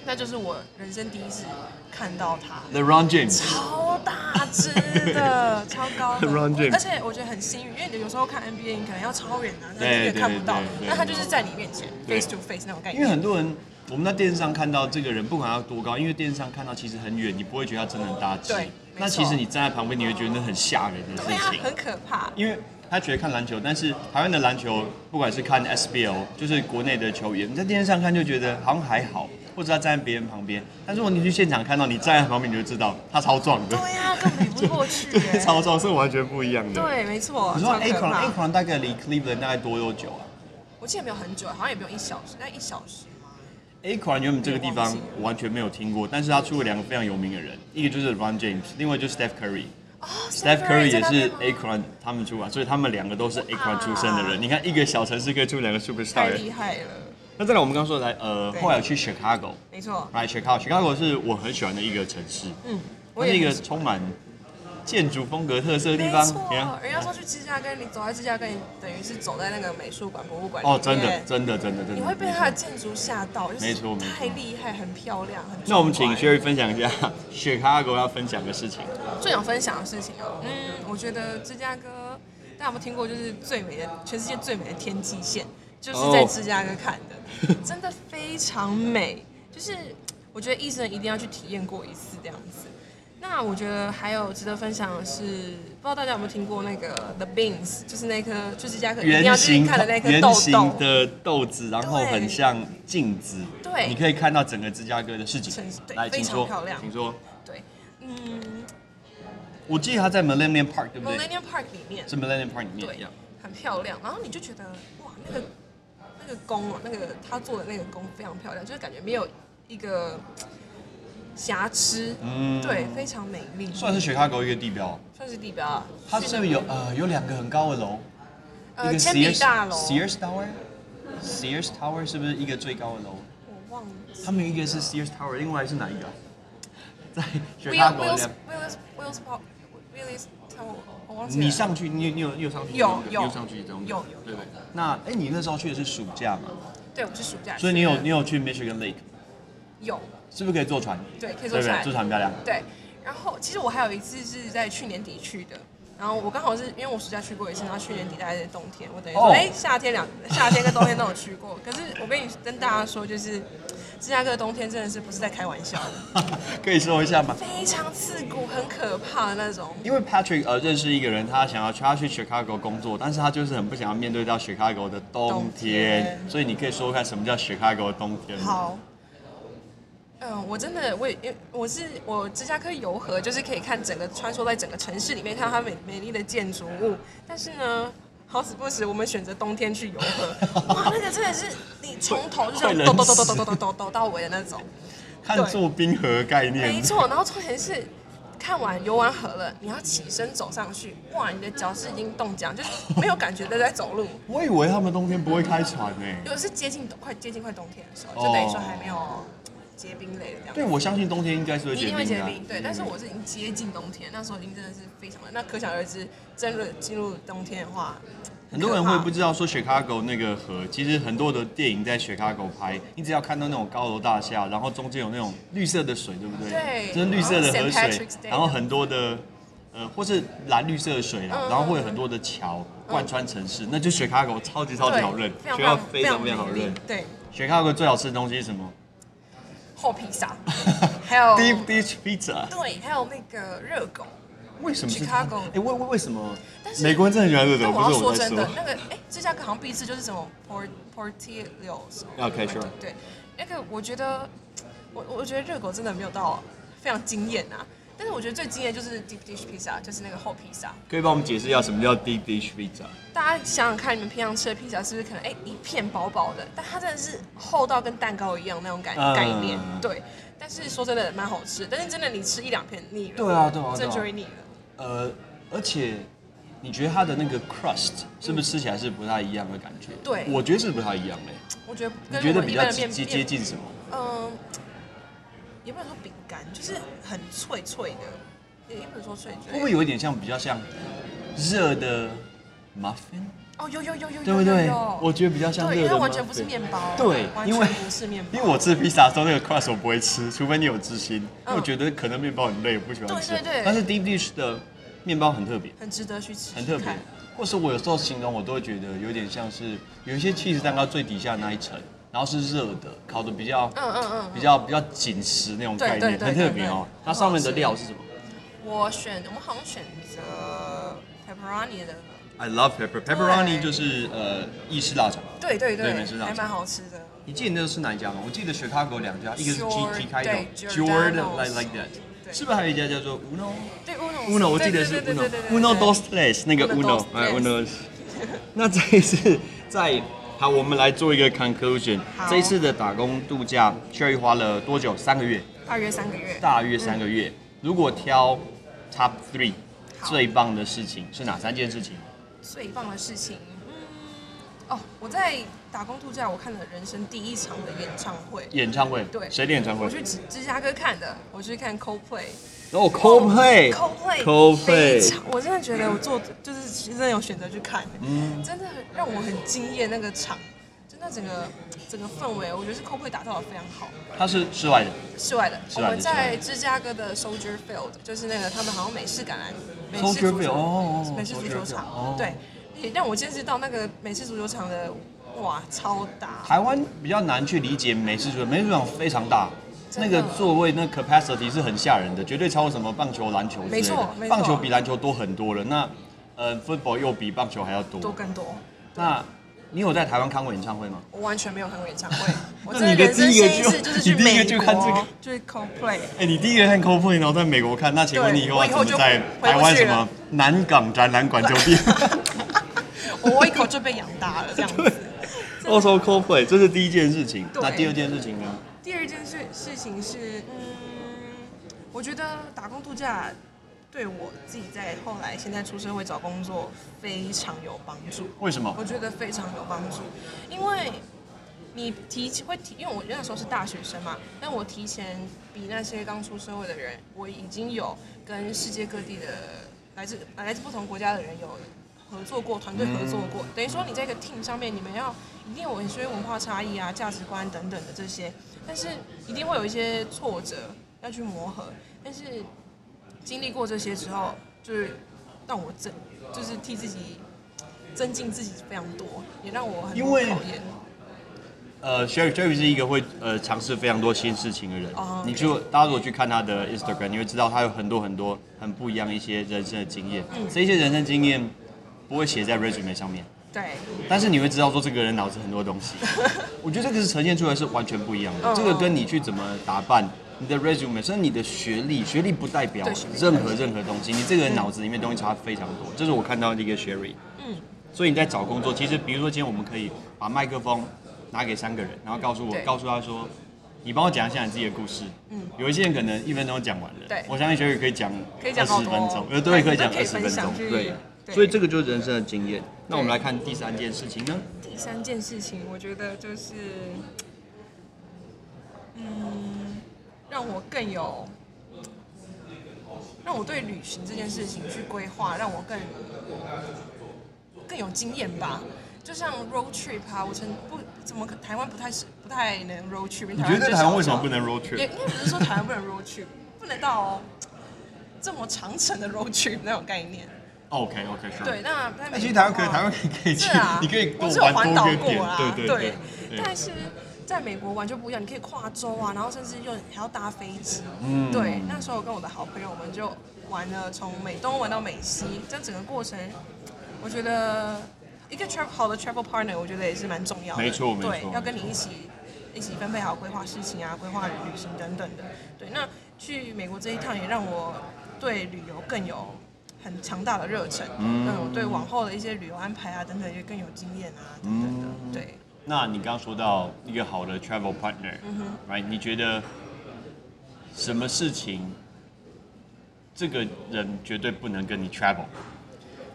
S2: 那就是我人生第一次看到他。
S1: ，The Ron James，。
S2: 超大只的，超高的
S1: LeBron James
S2: 而且我觉得很幸运，因为你有时候看 NBA，你可能要超远啊，那
S1: 对
S2: 你也看不到
S1: 对对对，
S2: 那他就是在你面前，face to face 那种感觉
S1: 因为。很多人，我们在电视上看到这个人，不管他多高，因为电视上看到其实很远，你不会觉得他真的很大只。
S2: 对
S1: 那其实你站在旁边，你会觉得那很吓人的
S2: 对啊
S1: 事，情。
S2: 很可怕。
S1: 因为他觉得看篮球，但是台湾的篮球，不管是看 SBL，就是国内的球员，你在电视上看就觉得好像还好，或者他站在别人旁边。但是如果你去现场看到，你站在旁边，你就知道他超壮的，
S2: 对呀、根本比不过去。
S1: 超壮是完全不一样的。
S2: 对，没错。
S1: 你说 Akron，Akron 大概离 Cleveland 大概多多久啊
S2: 我记得没有很久，好像也没有一小时，大概一小时。
S1: ？Akron 原本这个地方完全没有听过，但是他出了两个非常有名的人，一个就是 LeBron James，另外就是 Steph Curry。
S2: 哦
S1: Steph Curry 也是
S2: 在那边吗
S1: Akron 他们出啊，所以他们两个都是 Akron 出身的人。你看一个小城市可以出两个
S2: 太
S1: superstar。
S2: 厉害了，
S1: 那再来我们刚刚说的来，呃，后来有去 Chicago。
S2: 没错。
S1: Right, Chicago. Chicago 是我很喜欢的一个城市，
S2: 嗯，
S1: 它是一个充满建筑风格特色的地
S2: 没
S1: 方。
S2: 错，人家说去芝加哥，你走在芝加哥，你等于是走在那个美术馆、博物馆里
S1: 哦，真的，真的，真的，真的。
S2: 你会被它的建筑吓到，就是
S1: 没错没错
S2: 太厉害，很漂亮，很。
S1: 那我们请 Sherry 分享一下 Chicago 要分享的事情。
S2: 最想分享的事情啊，嗯，我觉得芝加哥，大家有没有听过？就是最美的，全世界最美的天际线，就是在芝加哥看的，真的非常美。就是我觉得医生一定要去体验过一次这样子。那我觉得还有值得分享的是，不知道大家有没有听过那个 The Beans，就是那颗就芝加哥一定要
S1: 圆形
S2: 去看的那颗豆
S1: 圆形
S2: 豆。
S1: 的豆子，然后很像镜子，
S2: 对
S1: 你可以看到整个芝加哥的市景来，
S2: 非
S1: 请说
S2: 常漂亮
S1: 请说。
S2: 对，嗯
S1: 我记得他在 Millennium Park，对不对
S2: ？，Millennium Park 里面
S1: 是 Millennium Park 里面
S2: 对很漂亮。然后你就觉得哇，那个那个宫啊，那个他做的那个宫非常漂亮，就是感觉没有一个瑕疵，
S1: 嗯
S2: 对，非常美丽，
S1: 算是 Chicago 一个地标。
S2: 算是地标啊。
S1: 它是有呃有两个很高的楼？一个
S2: 呃铅笔大楼
S1: Sears Tower，Sears Tower 是不是一个最高的楼？
S2: 我忘了。
S1: 他们有一个是 Sears Tower，另外是哪一个啊？在
S2: Will
S1: Chicago
S2: Will
S1: 两。
S2: Will Will Spot Will Tower，我忘记了。
S1: 你上去，你有你有你有上去？
S2: 有有
S1: 有上去这种？
S2: 有有
S1: 对对？那哎，你那时候去的是暑假嘛？
S2: 对，我是暑假去。
S1: 所以你有你有去 Michigan Lake，
S2: 有
S1: 是不是可以坐船？
S2: 对，可以？坐船
S1: 坐。船很漂亮。
S2: 对，然后其实我还有一次是在去年底去的，然后我刚好是因为我暑假去过一次，然后去年底大概是冬天，我等于说
S1: 哦
S2: 哎、夏天两夏天跟冬天都有去过。可是我跟你跟大家说，就是芝加哥的冬天真的是不是在开玩笑的，
S1: 可以说一下吗？
S2: 非常刺骨、很可怕的那种。
S1: 因为 Patrick 呃认识一个人，他想要去他去 Chicago 工作，但是他就是很不想要面对到 Chicago 的冬
S2: 冬
S1: 天，所以你可以说说看什么叫 Chicago 的冬天吗？
S2: 好，嗯，我真的我也因为我是我芝加哥游河，就是可以看整个穿梭在整个城市里面，看到它美美丽的建筑物。但是呢，好死不死，我们选择冬天去游河，哇，那个真的是你从头就这
S1: 会冷
S2: 样抖抖抖抖
S1: 死
S2: 抖抖抖抖到尾的那种。
S1: 看做冰河的概念，
S2: 没错，然后重点是看完游完河了，你要起身走上去，哇，你的脚是已经冻僵，就是没有感觉的在走路。
S1: 我以为他们冬天不会开船呢、
S2: 有的是接近快接近快冬天的时候，
S1: 哦
S2: 就等于说还没有结冰类的这样。
S1: 对，我相信冬天应该是会
S2: 一
S1: 结冰的啊。
S2: 定会结冰，对。但是我是已经接近冬天，那时候已经真的是非常的。那可想而知，真的进入冬天的话，
S1: 很多人会不
S2: 知
S1: 知道说 Chicago 那个河，其实很多的电影在 Chicago 拍，你只要看到那种高楼大厦，然后中间有那种绿色的水，对不对？
S2: 对
S1: 就是绿色的河.水然后很多的呃，或是蓝绿色的水啦，
S2: 嗯
S1: 然后会有很多的桥贯穿城市，那就 Chicago 超级超级好认
S2: 非常
S1: ，Chicago
S2: 非常
S1: 非常好认。
S2: 对
S1: ，Chicago 最好吃的东西是什么
S2: 厚披萨，还有
S1: ？Deep Dish Pizza。
S2: 对，还有那个热狗。
S1: 为什么是哎，为为为什么
S2: 但？是
S1: 美国人真的很喜欢热狗，
S2: 但我要
S1: 不是我在
S2: 说真的，那个哎，芝加哥好像必吃就是什么 port portillos。
S1: OK sure
S2: 对，那个我觉得，我我觉得热狗真的没有到非常惊艳啊。但是我觉得最惊艳就是 deep dish pizza，就是那个厚披萨。
S1: 可以帮我们解释一下什么叫 Deep Dish Pizza？
S2: 大家想想看，你们平常吃的披萨是不是可能哎、一片薄薄的，但它真的是厚到跟蛋糕一样那种感、
S1: 嗯
S2: 概念，对。但是说真的蛮好吃，但是真的你吃一两片腻了，
S1: 对啊对啊
S2: 真的就会腻了。
S1: 呃，而且你觉得它的那个 crust 是不是吃起来是不太一样的感觉？
S2: 对
S1: 我觉得是不太一样的。
S2: 我觉得
S1: 你
S2: 跟我们
S1: 觉得比较接接，近什么？
S2: 面嗯，也不能说饼干，就是很脆脆的，也也不能说脆脆。
S1: 会不会有一点像比较像热的 muffin？
S2: 哦，有有有有有
S1: 对不对
S2: 有有
S1: 我觉得比较像
S2: 对，
S1: 热的
S2: 因为它完全不是面包，
S1: 对
S2: 完
S1: 因为
S2: 全不是面包，
S1: 因为我吃披萨的时候，那个 crust 我不会吃，除非你有自信。因为我
S2: 嗯
S1: 觉得可能面包很累，我不喜欢吃。
S2: 对对对
S1: 但是 deep dish 的面包很特别，
S2: 很值得去吃，
S1: 很特别
S2: 看。
S1: 或是我有时候形容，我都会觉得有点像是有一些 cheese 蛋糕最底下那一层，然后是热的，烤的比较
S2: 嗯嗯嗯，
S1: 比较比较紧实那种概念，很特别哦。它上面的料是什么
S2: 我选我们好像选择 pepperoni 的
S1: ，？I love pepper pepperoni 就是呃意式腊肠。
S2: 对对
S1: 对美式腊肠
S2: 还蛮好吃的。
S1: 你记得那个是哪一家吗？我记得 Chicago 两家，一个是 G G 开头
S2: 对
S1: ，Giord
S2: Giordano's
S1: like like that，是不是还有一家叫做 Uno？
S2: 对 Uno
S1: Uno，我记得是
S2: 对对对对
S1: Uno
S2: 对对
S1: Uno dos tres 那个
S2: Uno
S1: 哎 Uno。那这一次在好，我们来做一个 conclusion。这一次的打工度假，Cherry 花了多久？三个月，
S2: 大约三个月。
S1: 大约三个月。如果挑 top three 最棒的事情是哪三件事情？
S2: 最棒的事情，嗯，哦，我在打工度假，我看了人生第一场的演唱会。
S1: 演唱会，
S2: 对
S1: 谁的演唱会
S2: 我？去芝芝加哥看的，我去看 Coldplay。
S1: 哦，Coldplay。
S2: Coldplay。
S1: Coldplay
S2: 非常，我真的觉得我做就是真的有选择去看，
S1: 嗯
S2: 真的让我很惊艳那个场，真的整个整个氛围，我觉得是 Coldplay 打造的非常好。
S1: 它是室外的
S2: 室外的，
S1: 室外的
S2: 我们在芝加哥的 Soldier Field，就是那个他们好像美式橄榄美式足球美式足球场对，也让我见识到那个美式足球场的哇超大，
S1: 台湾比较难去理解美式足球，美式足球场非常大，那个座位那 capacity 是很吓人的，绝对超过什么棒球、篮球之类的。
S2: 没错
S1: 棒球比篮球多很多了，那呃 football 又比棒球还要多。
S2: 多更多。
S1: 那你有在台湾看过演唱会吗？
S2: 我完全没有看过演唱会，我
S1: 那
S2: 真
S1: 你的
S2: 的人生
S1: 第一个就
S2: 先一次就是去
S1: 你第一个
S2: 美
S1: 就看这个
S2: 国，就是 Coldplay。
S1: 哎、你第一个看 Coldplay，然后在美国看，那请问你以后怎么在台湾什么南港展览馆酒店？
S2: 我我一口就被养大了这样子。
S1: 到时候 Coldplay，这是第一件事情。那第二件事情呢？
S2: 第二件事事情是，嗯，我觉得打工度假对我自己在后来现在出社会找工作非常有帮助。
S1: 为什么
S2: 我？觉得非常有帮助，因为你提前会提，因为我那时候是大学生嘛，但我提前比那些刚出社会的人，我已经有跟世界各地的来自来自不同国家的人有合作过，团队合作过，等于说你在一个 team 上面，你们要一定有一些文化差异啊、价值观等等的这些，但是一定会有一些挫折要去磨合，但是经历过这些之后，就是让我增，就是替自己增进自己非常多，也让我很
S1: 因为
S2: 多考验。
S1: 呃，Sherry Sherry 是一个会呃尝试非常多新事情的人。
S2: 哦
S1: 你就大家如果去看他的 Instagram，你会知道他有很多很多很不一样一些人生的经验。
S2: 嗯
S1: 这些人生经验不会写在 resume 上面，
S2: 对，
S1: 但是你会知道说这个人脑子很多东西。我觉得这个是呈现出来是完全不一样的。
S2: 嗯
S1: 这个跟你去怎么打扮、你的 resume，甚至你的学历，学历不代表任何任何东西。你这个人脑子里面东西差非常多。这是我看到的一个 Sherry。
S2: 嗯，
S1: 所以你在找工作，其实比如说今天我们可以把麦克风拿给三个人，然后告诉我，告诉他说。你帮我讲一下你自己的故事。
S2: 嗯
S1: 有一些人可能一分钟讲完了。
S2: 对
S1: 我相信 Sherry 可以讲二十分钟，呃，
S2: 对
S1: 对，可以讲 二十分钟。对所以这个就是人生的经验。那我们来看第三件事情呢？
S2: 第三件事情，我觉得就是，嗯，让我更有，让我对旅行这件事情去规划，让我更更有经验吧。就像 road trip 啊，我曾不怎么可台湾不太是不太能 road trip。
S1: 你觉得台湾为什么不能 road trip？
S2: 应该不是说台湾不能 road trip，不能到这么长程的 road trip 那种概念。
S1: OK OK，是。
S2: 对，那在美国
S1: 其实台湾可以，台湾可以去
S2: 是啊，，
S1: 你可以多
S2: 我是有
S1: 玩
S2: 环岛
S1: 多个点
S2: 过啦，，
S1: 对对对。
S2: 但是在美国玩就不一样，你可以跨州啊，然后甚至又还要搭飞机。
S1: 嗯
S2: 对，那时候我跟我的好朋友，我们就玩了从美东玩到美西，这整个过程，我觉得一个 travel 好的 travel partner，我觉得也是蛮重要的。
S1: 没错没错
S2: 对，要跟你一起一起分配好规划事情啊，规划旅行等等的。对，那去美国这一趟也让我对旅游更有很强大的热忱，
S1: 嗯
S2: 对往后的一些旅游安排啊等等也更有经验啊等等的。
S1: 嗯
S2: 对，
S1: 那你刚刚说到一个好的 travel partner，
S2: 嗯哼
S1: ，right？你觉得什么事情这个人绝对不能跟你 travel？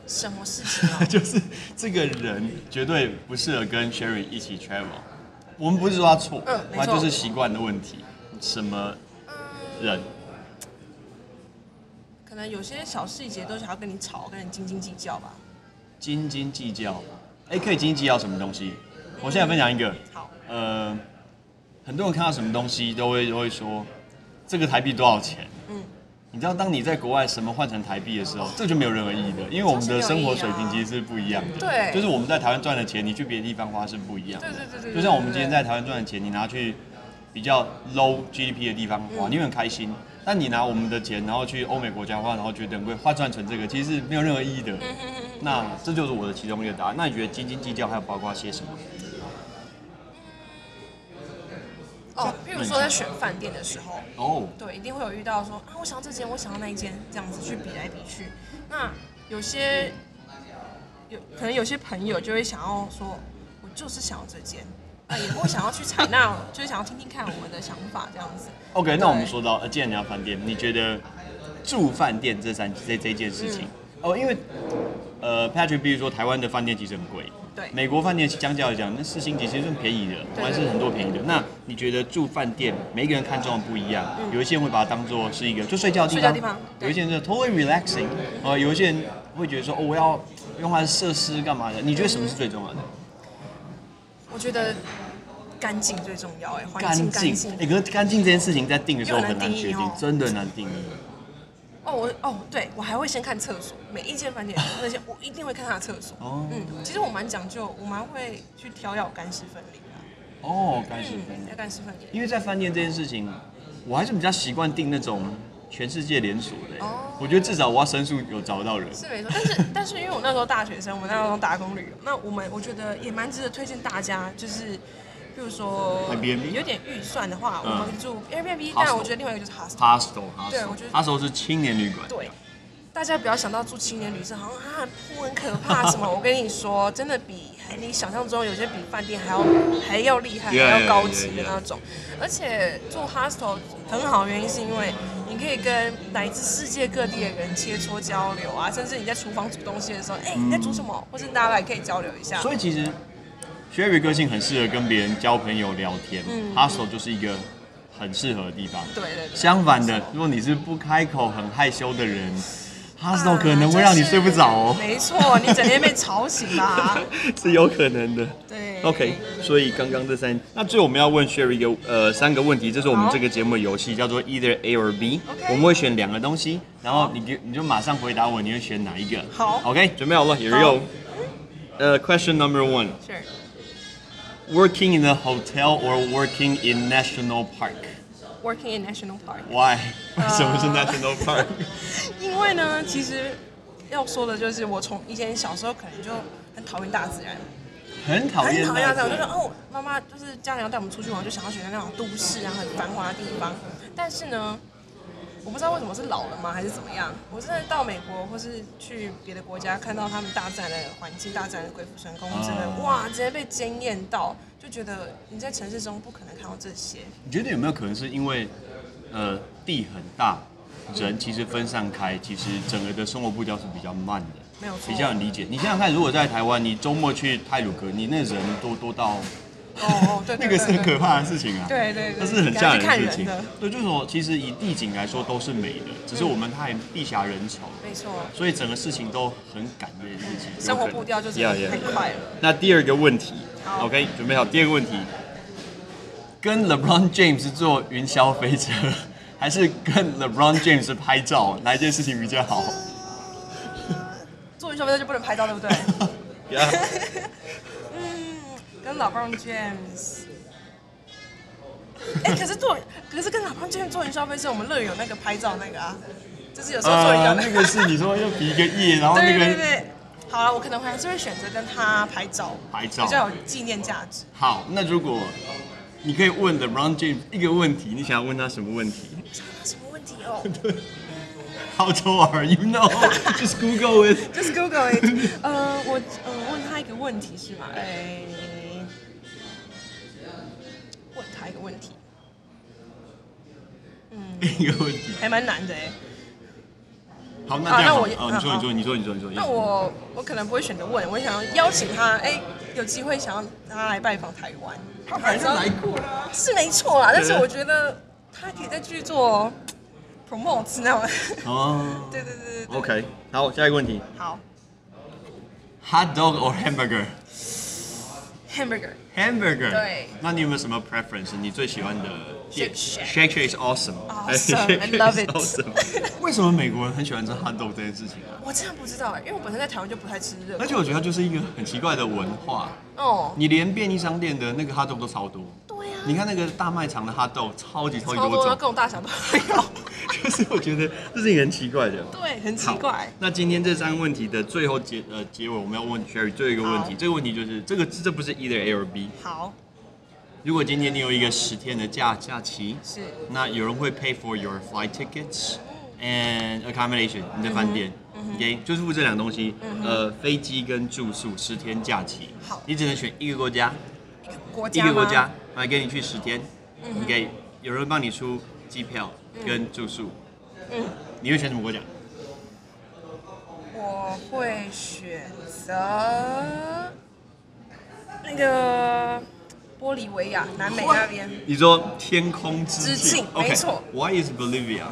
S2: 什么事情啊？
S1: 就是这个人绝对不适合跟 Sherry 一起 travel。我们不是说他错，
S2: 嗯
S1: 他就是习惯的问题。什么人？
S2: 可能有些小细节都想要跟你吵，跟你斤斤计较吧。
S1: 斤斤计较？哎，可以斤斤计较什么东西？我现在分享一个，
S2: 好，
S1: 呃，很多人看到什么东西都会都会说，这个台币多少钱？
S2: 嗯，
S1: 你知道，当你在国外什么换成台币的时候，这就没有任何意义的，因为我们的生活水平其实是不一样的。
S2: 对
S1: 就是我们在台湾赚的钱，你去别的地方花是不一样的。
S2: 对对对对对
S1: 就像我们今天在台湾赚的钱，你拿去比较 low GDP 的地方花，
S2: 嗯
S1: 你会很开心。但你拿我们的钱，然后去欧美国家花，然后觉得很贵，换算成这个，其实是没有任何意义的。那这就是我的其中一个答案。那你觉得斤斤计较还有包括些什么？
S2: 哦，譬如说在选饭店的时候，
S1: 哦，
S2: 对，一定会有遇到说啊，我想要这间，我想要那一间，这样子去比来比去。那有些有可能有些朋友就会想要说，我就是想要这间，那也会想要去采纳，就是想要听听看我们的想法这样子。
S1: OK，那我们说到，呃，既然你要饭店，你觉得住饭店这三这这件事情，
S2: 嗯
S1: 哦，因为呃，Patrick，比如说台湾的饭店其实很贵，
S2: 对
S1: 美国饭店相较来讲，那四星级其实算便宜的，
S2: 对
S1: 还是很多便宜的。那你觉得住饭店，每一个人看重的不一样，有一些人会把它当做是一个就睡觉的地方，
S2: 嗯睡觉地方
S1: 有一些人是 totally relaxing，呃，有一些人会觉得说，哦，我要用它的设施干嘛的？你觉得什么是最重要的？
S2: 我觉得干净最重要，哎，环
S1: 干
S2: 境干
S1: 净
S2: 净。。
S1: 哎，可是干净这件事情在定的时候
S2: 又很
S1: 很难决定真的很难定义。
S2: 哦，我哦，对我还会先看厕所，每一间饭店那些我一定会看他的厕所。
S1: 哦
S2: 嗯，其实我蛮讲究，我蛮会去挑要干湿分离的。
S1: 哦，干湿分
S2: 要干湿分离。
S1: 因为在饭店这件事情，我还是比较习惯订那种全世界连锁的、
S2: 哦
S1: 我觉得至少我要申诉有找到人。
S2: 是没错，但是 但是因为我那时候大学生，我们那时候打工旅游，那我们我觉得也蛮值得推荐大家，就是。比如说有点预算的话，
S1: 嗯
S2: 我们住 Airbnb，但我觉得另外一个就是 hostel。
S1: Hostel，
S2: 对我觉得
S1: Hostel 是青年旅馆。
S2: 对，大家不要想到住青年旅社好像啊很破很可怕什么，我跟你说，真的比你想象中有些比饭店还要还要厉害，还要高级
S1: yeah,
S2: 的
S1: yeah.
S2: 那种。而且住 hostel 很好，原因是因为你可以跟来自世界各地的人切磋交流啊，甚至你在厨房煮东西的时候，哎、你在煮什么，或是大家来可以交流一下。
S1: 所以其实 Sherry 个性很适合跟别人交朋友聊天、
S2: 嗯
S1: h o s t e l 就是一个很适合的地方。
S2: 对对对。
S1: 相反的，如果你是不开口、很害羞的人，Hostel
S2: 啊
S1: 可能会让你睡不着哦。
S2: 就是没错，你整天被吵醒啦。
S1: 是有可能的。
S2: 对。
S1: OK，所以刚刚这三，那最后我们要问 Sherry 一个呃三个问题，这是我们
S2: 好
S1: 这个节目的游戏，叫做 Either A or B。我们会选两个东西，然后你就你就马上回答我，你会选哪一个？
S2: 好
S1: ，OK，准备好了，Here we
S2: 好
S1: go。呃、q u e s t i o n number one:
S2: Sure.
S1: Working in a hotel or working in national park?
S2: Working in national park.
S1: Why？为什么是 national park？
S2: 因为呢，其实要说的就是，我从以前小时候可能就很讨厌大自然，
S1: 很讨厌
S2: 很讨厌大自然。我就
S1: 那
S2: 说哦，妈妈就是家人要带我们出去玩，就想要选择那种都市啊很繁华的地方。但是呢，我不知道为什么是老了吗，还是怎么样？我真的到美国或是去别的国家，看到他们大自然的环境、大自然的鬼斧神工，真的
S1: 哦
S2: 哇，直接被惊艳到，就觉得你在城市中不可能看到这些。
S1: 你觉得有没有可能是因为呃地很大，人其实分散开，其实整个的生活步调是比较慢的，
S2: 没有错
S1: 比较能理解。你想想看，如果在台湾，你周末去泰鲁阁，你那人多多到
S2: 哦哦，对
S1: 那个是很可怕的事情啊。
S2: 对对对，
S1: 那是很吓人的事情。对，就是说，其实以地景来说都是美的，只是我们太地狭人稠，
S2: 没错，
S1: 所以整个事情都很赶这件事情。
S2: 生活步调就是.太快了。
S1: 那第二个问题，OK，准备好。第二个问题，跟 LeBron James 坐云霄飞车，还是跟 LeBron James 拍照，哪一件事情比较好？
S2: 坐云霄飞车就不能拍照，对不对？跟老 b James。哎、可是做，可是跟老 b James 做云霄飞车，我们乐园有那个拍照那个啊，就是有时候做云
S1: 呃，
S2: 霄飞
S1: 那个是你说要比一个耶，然后
S2: 对
S1: 那个
S2: 对对。好了，我可能还是会选择跟他拍照，
S1: 拍照
S2: 比较有纪念价值。
S1: 好。那如果你可以问 LeBron James 一个问题，你想要问他什么问题
S2: 什么问题哦？
S1: How tall are you? No, just Google
S2: it.？Just Google it。呃，我呃问他一个问题是吗？哎、问他一个问题，嗯
S1: 一个问题。
S2: 还蛮难的哎。
S1: 好，那
S2: 好那我
S1: 这样好哦，你说，你说，你说，你说，你说。
S2: 那我我可能不会选择问，我想要邀请他，哎、有机会想要他来拜访台湾。他
S1: 还是来过啦。
S2: 是没错啦，但是我觉得他可以再去做 promote 那种。
S1: 哦。
S2: 对对对对对。
S1: OK，好，下一个问题
S2: 好
S1: ，Hot dog or hamburger？，hamburger。
S2: Hamburger。对。
S1: 那你有没有什么 preference？你最喜欢的
S2: Shake Shack
S1: Shake is awesome。
S2: Awesome, I love it.
S1: Awesome。为什么美国人很喜欢吃 hot dog 这件事情啊？
S2: 我真的不知道哎，因为我本身在台湾就不太吃热。
S1: 而且我觉得它就是一个很奇怪的文化。
S2: 哦，
S1: 你连便利商店的那个 hot dog 都超多。
S2: 对呀、
S1: 你看那个大卖场的 hot dog 超级超级
S2: 超多各
S1: 种，
S2: 大小都有。
S1: 就是我觉得这是一个很奇怪的。
S2: 对，很奇怪。
S1: 那今天这三个问题的最后结呃结尾，我们要问 Sherry 最后一个问题。这个问题就是这个这不是 either A or B。
S2: 好，
S1: 如果今天你有一个十天的假假期，
S2: 是。
S1: 那有人会 pay for your flight tickets and accommodation 你的饭店、o k 就是付这两个东西，呃，飞机跟住宿十天假期，
S2: 好。
S1: 你只能选一个国家，
S2: 一个国家吗？
S1: 个国家来给你去十天、o k 有人帮你出机票跟住宿，
S2: 嗯，
S1: 你会选什么国家？
S2: 我会选择那个玻利维亚，南美那边。
S1: 你说天空之
S2: 之境没错
S1: Why is Bolivia？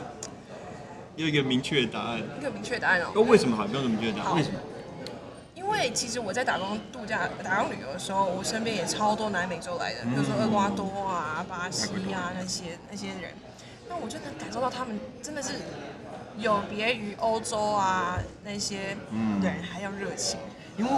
S1: 有一个明确的答案。
S2: 一个明确答案
S1: 那
S2: 哦。
S1: 为什么好？不用明确的答案，
S2: 好
S1: 为什么？
S2: 因为其实我在打工度假、打工旅游的时候，我身边也超多南美洲来的，比如说厄瓜多啊、巴西啊那些那些人，那我就能感受到他们真的是有别于欧洲啊那些
S1: 嗯
S2: 人还要热情。
S1: 因为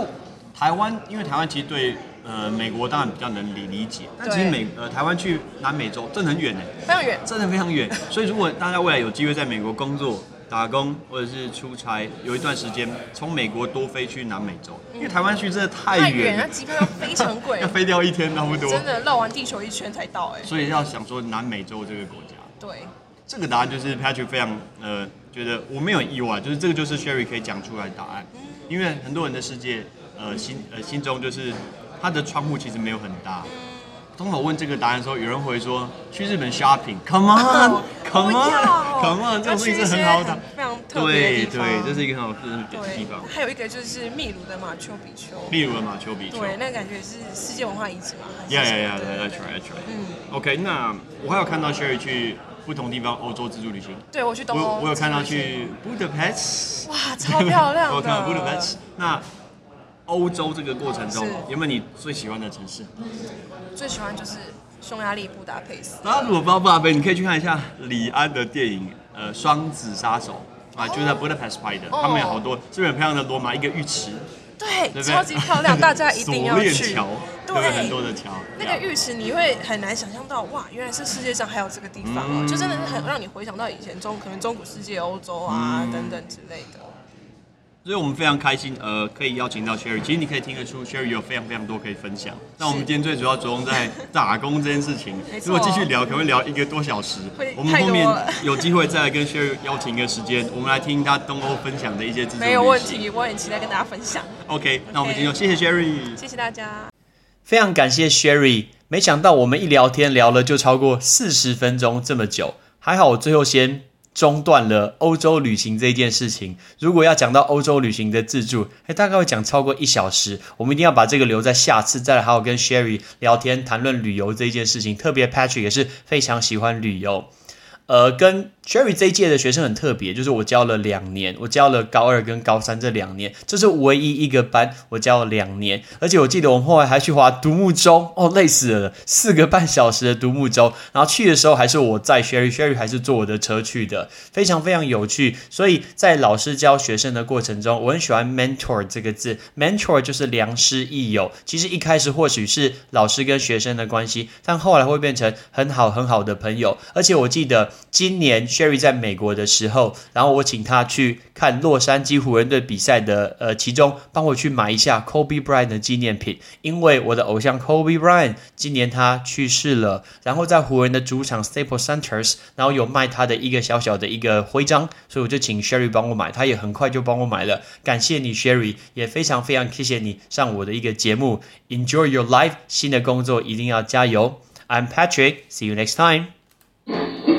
S1: 台湾，因为台湾其实对呃美国当然比较能理理解，但其实美呃台湾去南美洲真的很远呢，
S2: 非常远，
S1: 真的非常远。所以如果大家未来有机会在美国工作、打工或者是出差，有一段时间从美国多飞去南美洲，因为台湾去真的太
S2: 太远，
S1: 了
S2: 那，机票要非常贵
S1: 要，飞掉一天差不多。
S2: 真的绕完地球一圈才到哎、
S1: 所以要想说南美洲这个国家，
S2: 对，
S1: 这个答案就是 Patrick 非常呃觉得我没有意外，就是这个就是 Sherry 可以讲出来的答案，因为很多人的世界呃心呃心中就是他的窗户其实没有很大。当我问这个答案的时候，有人回说去日本 shopping，come
S2: 哦
S1: on，come on，come on，这种事情是很好。
S2: 非常特别的
S1: 对
S2: 地方。
S1: 对，这是一个很好的地方。
S2: 还有一个就是秘鲁的马丘比丘，
S1: 秘鲁的马丘比丘。
S2: 对，那个感觉是世界文化遗址嘛。
S1: Yeah, yeah, yeah,
S2: 的
S1: that's right, that's right.
S2: 嗯
S1: ，OK，那我还有看到 Sherry 去不同地方欧洲自助旅行。
S2: 对我去东欧，
S1: 我我有看到去 Budapest，
S2: 哇，超漂亮的。
S1: 我看到 Budapest。那欧洲这个过程中，有没有你最喜欢的城市？
S2: 最喜欢就是匈牙利布达佩斯。
S1: 大家如果不知道布达佩斯，你可以去看一下李安的电影，呃，《双子杀手》啊，就是在 Budapest 拍的。
S2: 哦
S1: 他们有好多是不是很漂亮的罗马一个浴池，
S2: 对？超级漂亮，大家一定要去。
S1: 桥，对？很多的桥。
S2: 那个浴池你会很难想象到，哇，原来是世界上还有这个地方哦，
S1: 嗯
S2: 就真的是很让你回想到以前中可能中古世界、欧洲啊、
S1: 嗯
S2: 等等之类的。
S1: 所以我们非常开心，呃，可以邀请到 Sherry。其实你可以听得出，Sherry 有非常非常多可以分享。那我们今天最主要着重在打工这件事情。如果继续聊，可能会聊一个多小时。我们后面有机会再来跟 Sherry 邀请一个时间，我们来听他东欧分享的一些资讯。
S2: 没有问题，我很期待跟大家分享。
S1: OK，那我们今天就谢谢 Sherry，
S2: 谢谢大家，
S1: 非常感谢 Sherry。没想到我们一聊天聊了就超过四十分钟这么久，还好我最后先。中断了欧洲旅行这件事情。如果要讲到欧洲旅行的自助，哎，大概会讲超过一小时。我们一定要把这个留在下次再来好好跟 Sherry 聊天谈论旅游这件事情。特别 Patrick 也是非常喜欢旅游，呃，跟。Sherry 这一届的学生很特别，就是我教了两年，我教了高二跟高三这两年，这是唯一一个班我教了两年，而且我记得我们后来还去划独木舟，哦，累死了，四个半小时的独木舟，然后去的时候还是我在 Sherry，Sherry 还是坐我的车去的，非常非常有趣。所以在老师教学生的过程中，我很喜欢 mentor 这个字，mentor 就是良师益友。其实一开始或许是老师跟学生的关系，但后来会变成很好很好的朋友。而且我记得今年。Sherry 在美国的时候，然后我请他去看洛杉矶湖人队比赛的，呃，其中帮我去买一下 Kobe Bryant 的纪念品，因为我的偶像 Kobe Bryant 今年他去世了，然后在湖人的主场 Staple Centers，然后有卖他的一个小小的一个徽章，所以我就请 Sherry 帮我买，他也很快就帮我买了，感谢你 Sherry，也非常非常谢谢你上我的一个节目，Enjoy your life，新的工作一定要加油，I'm Patrick，see you next time。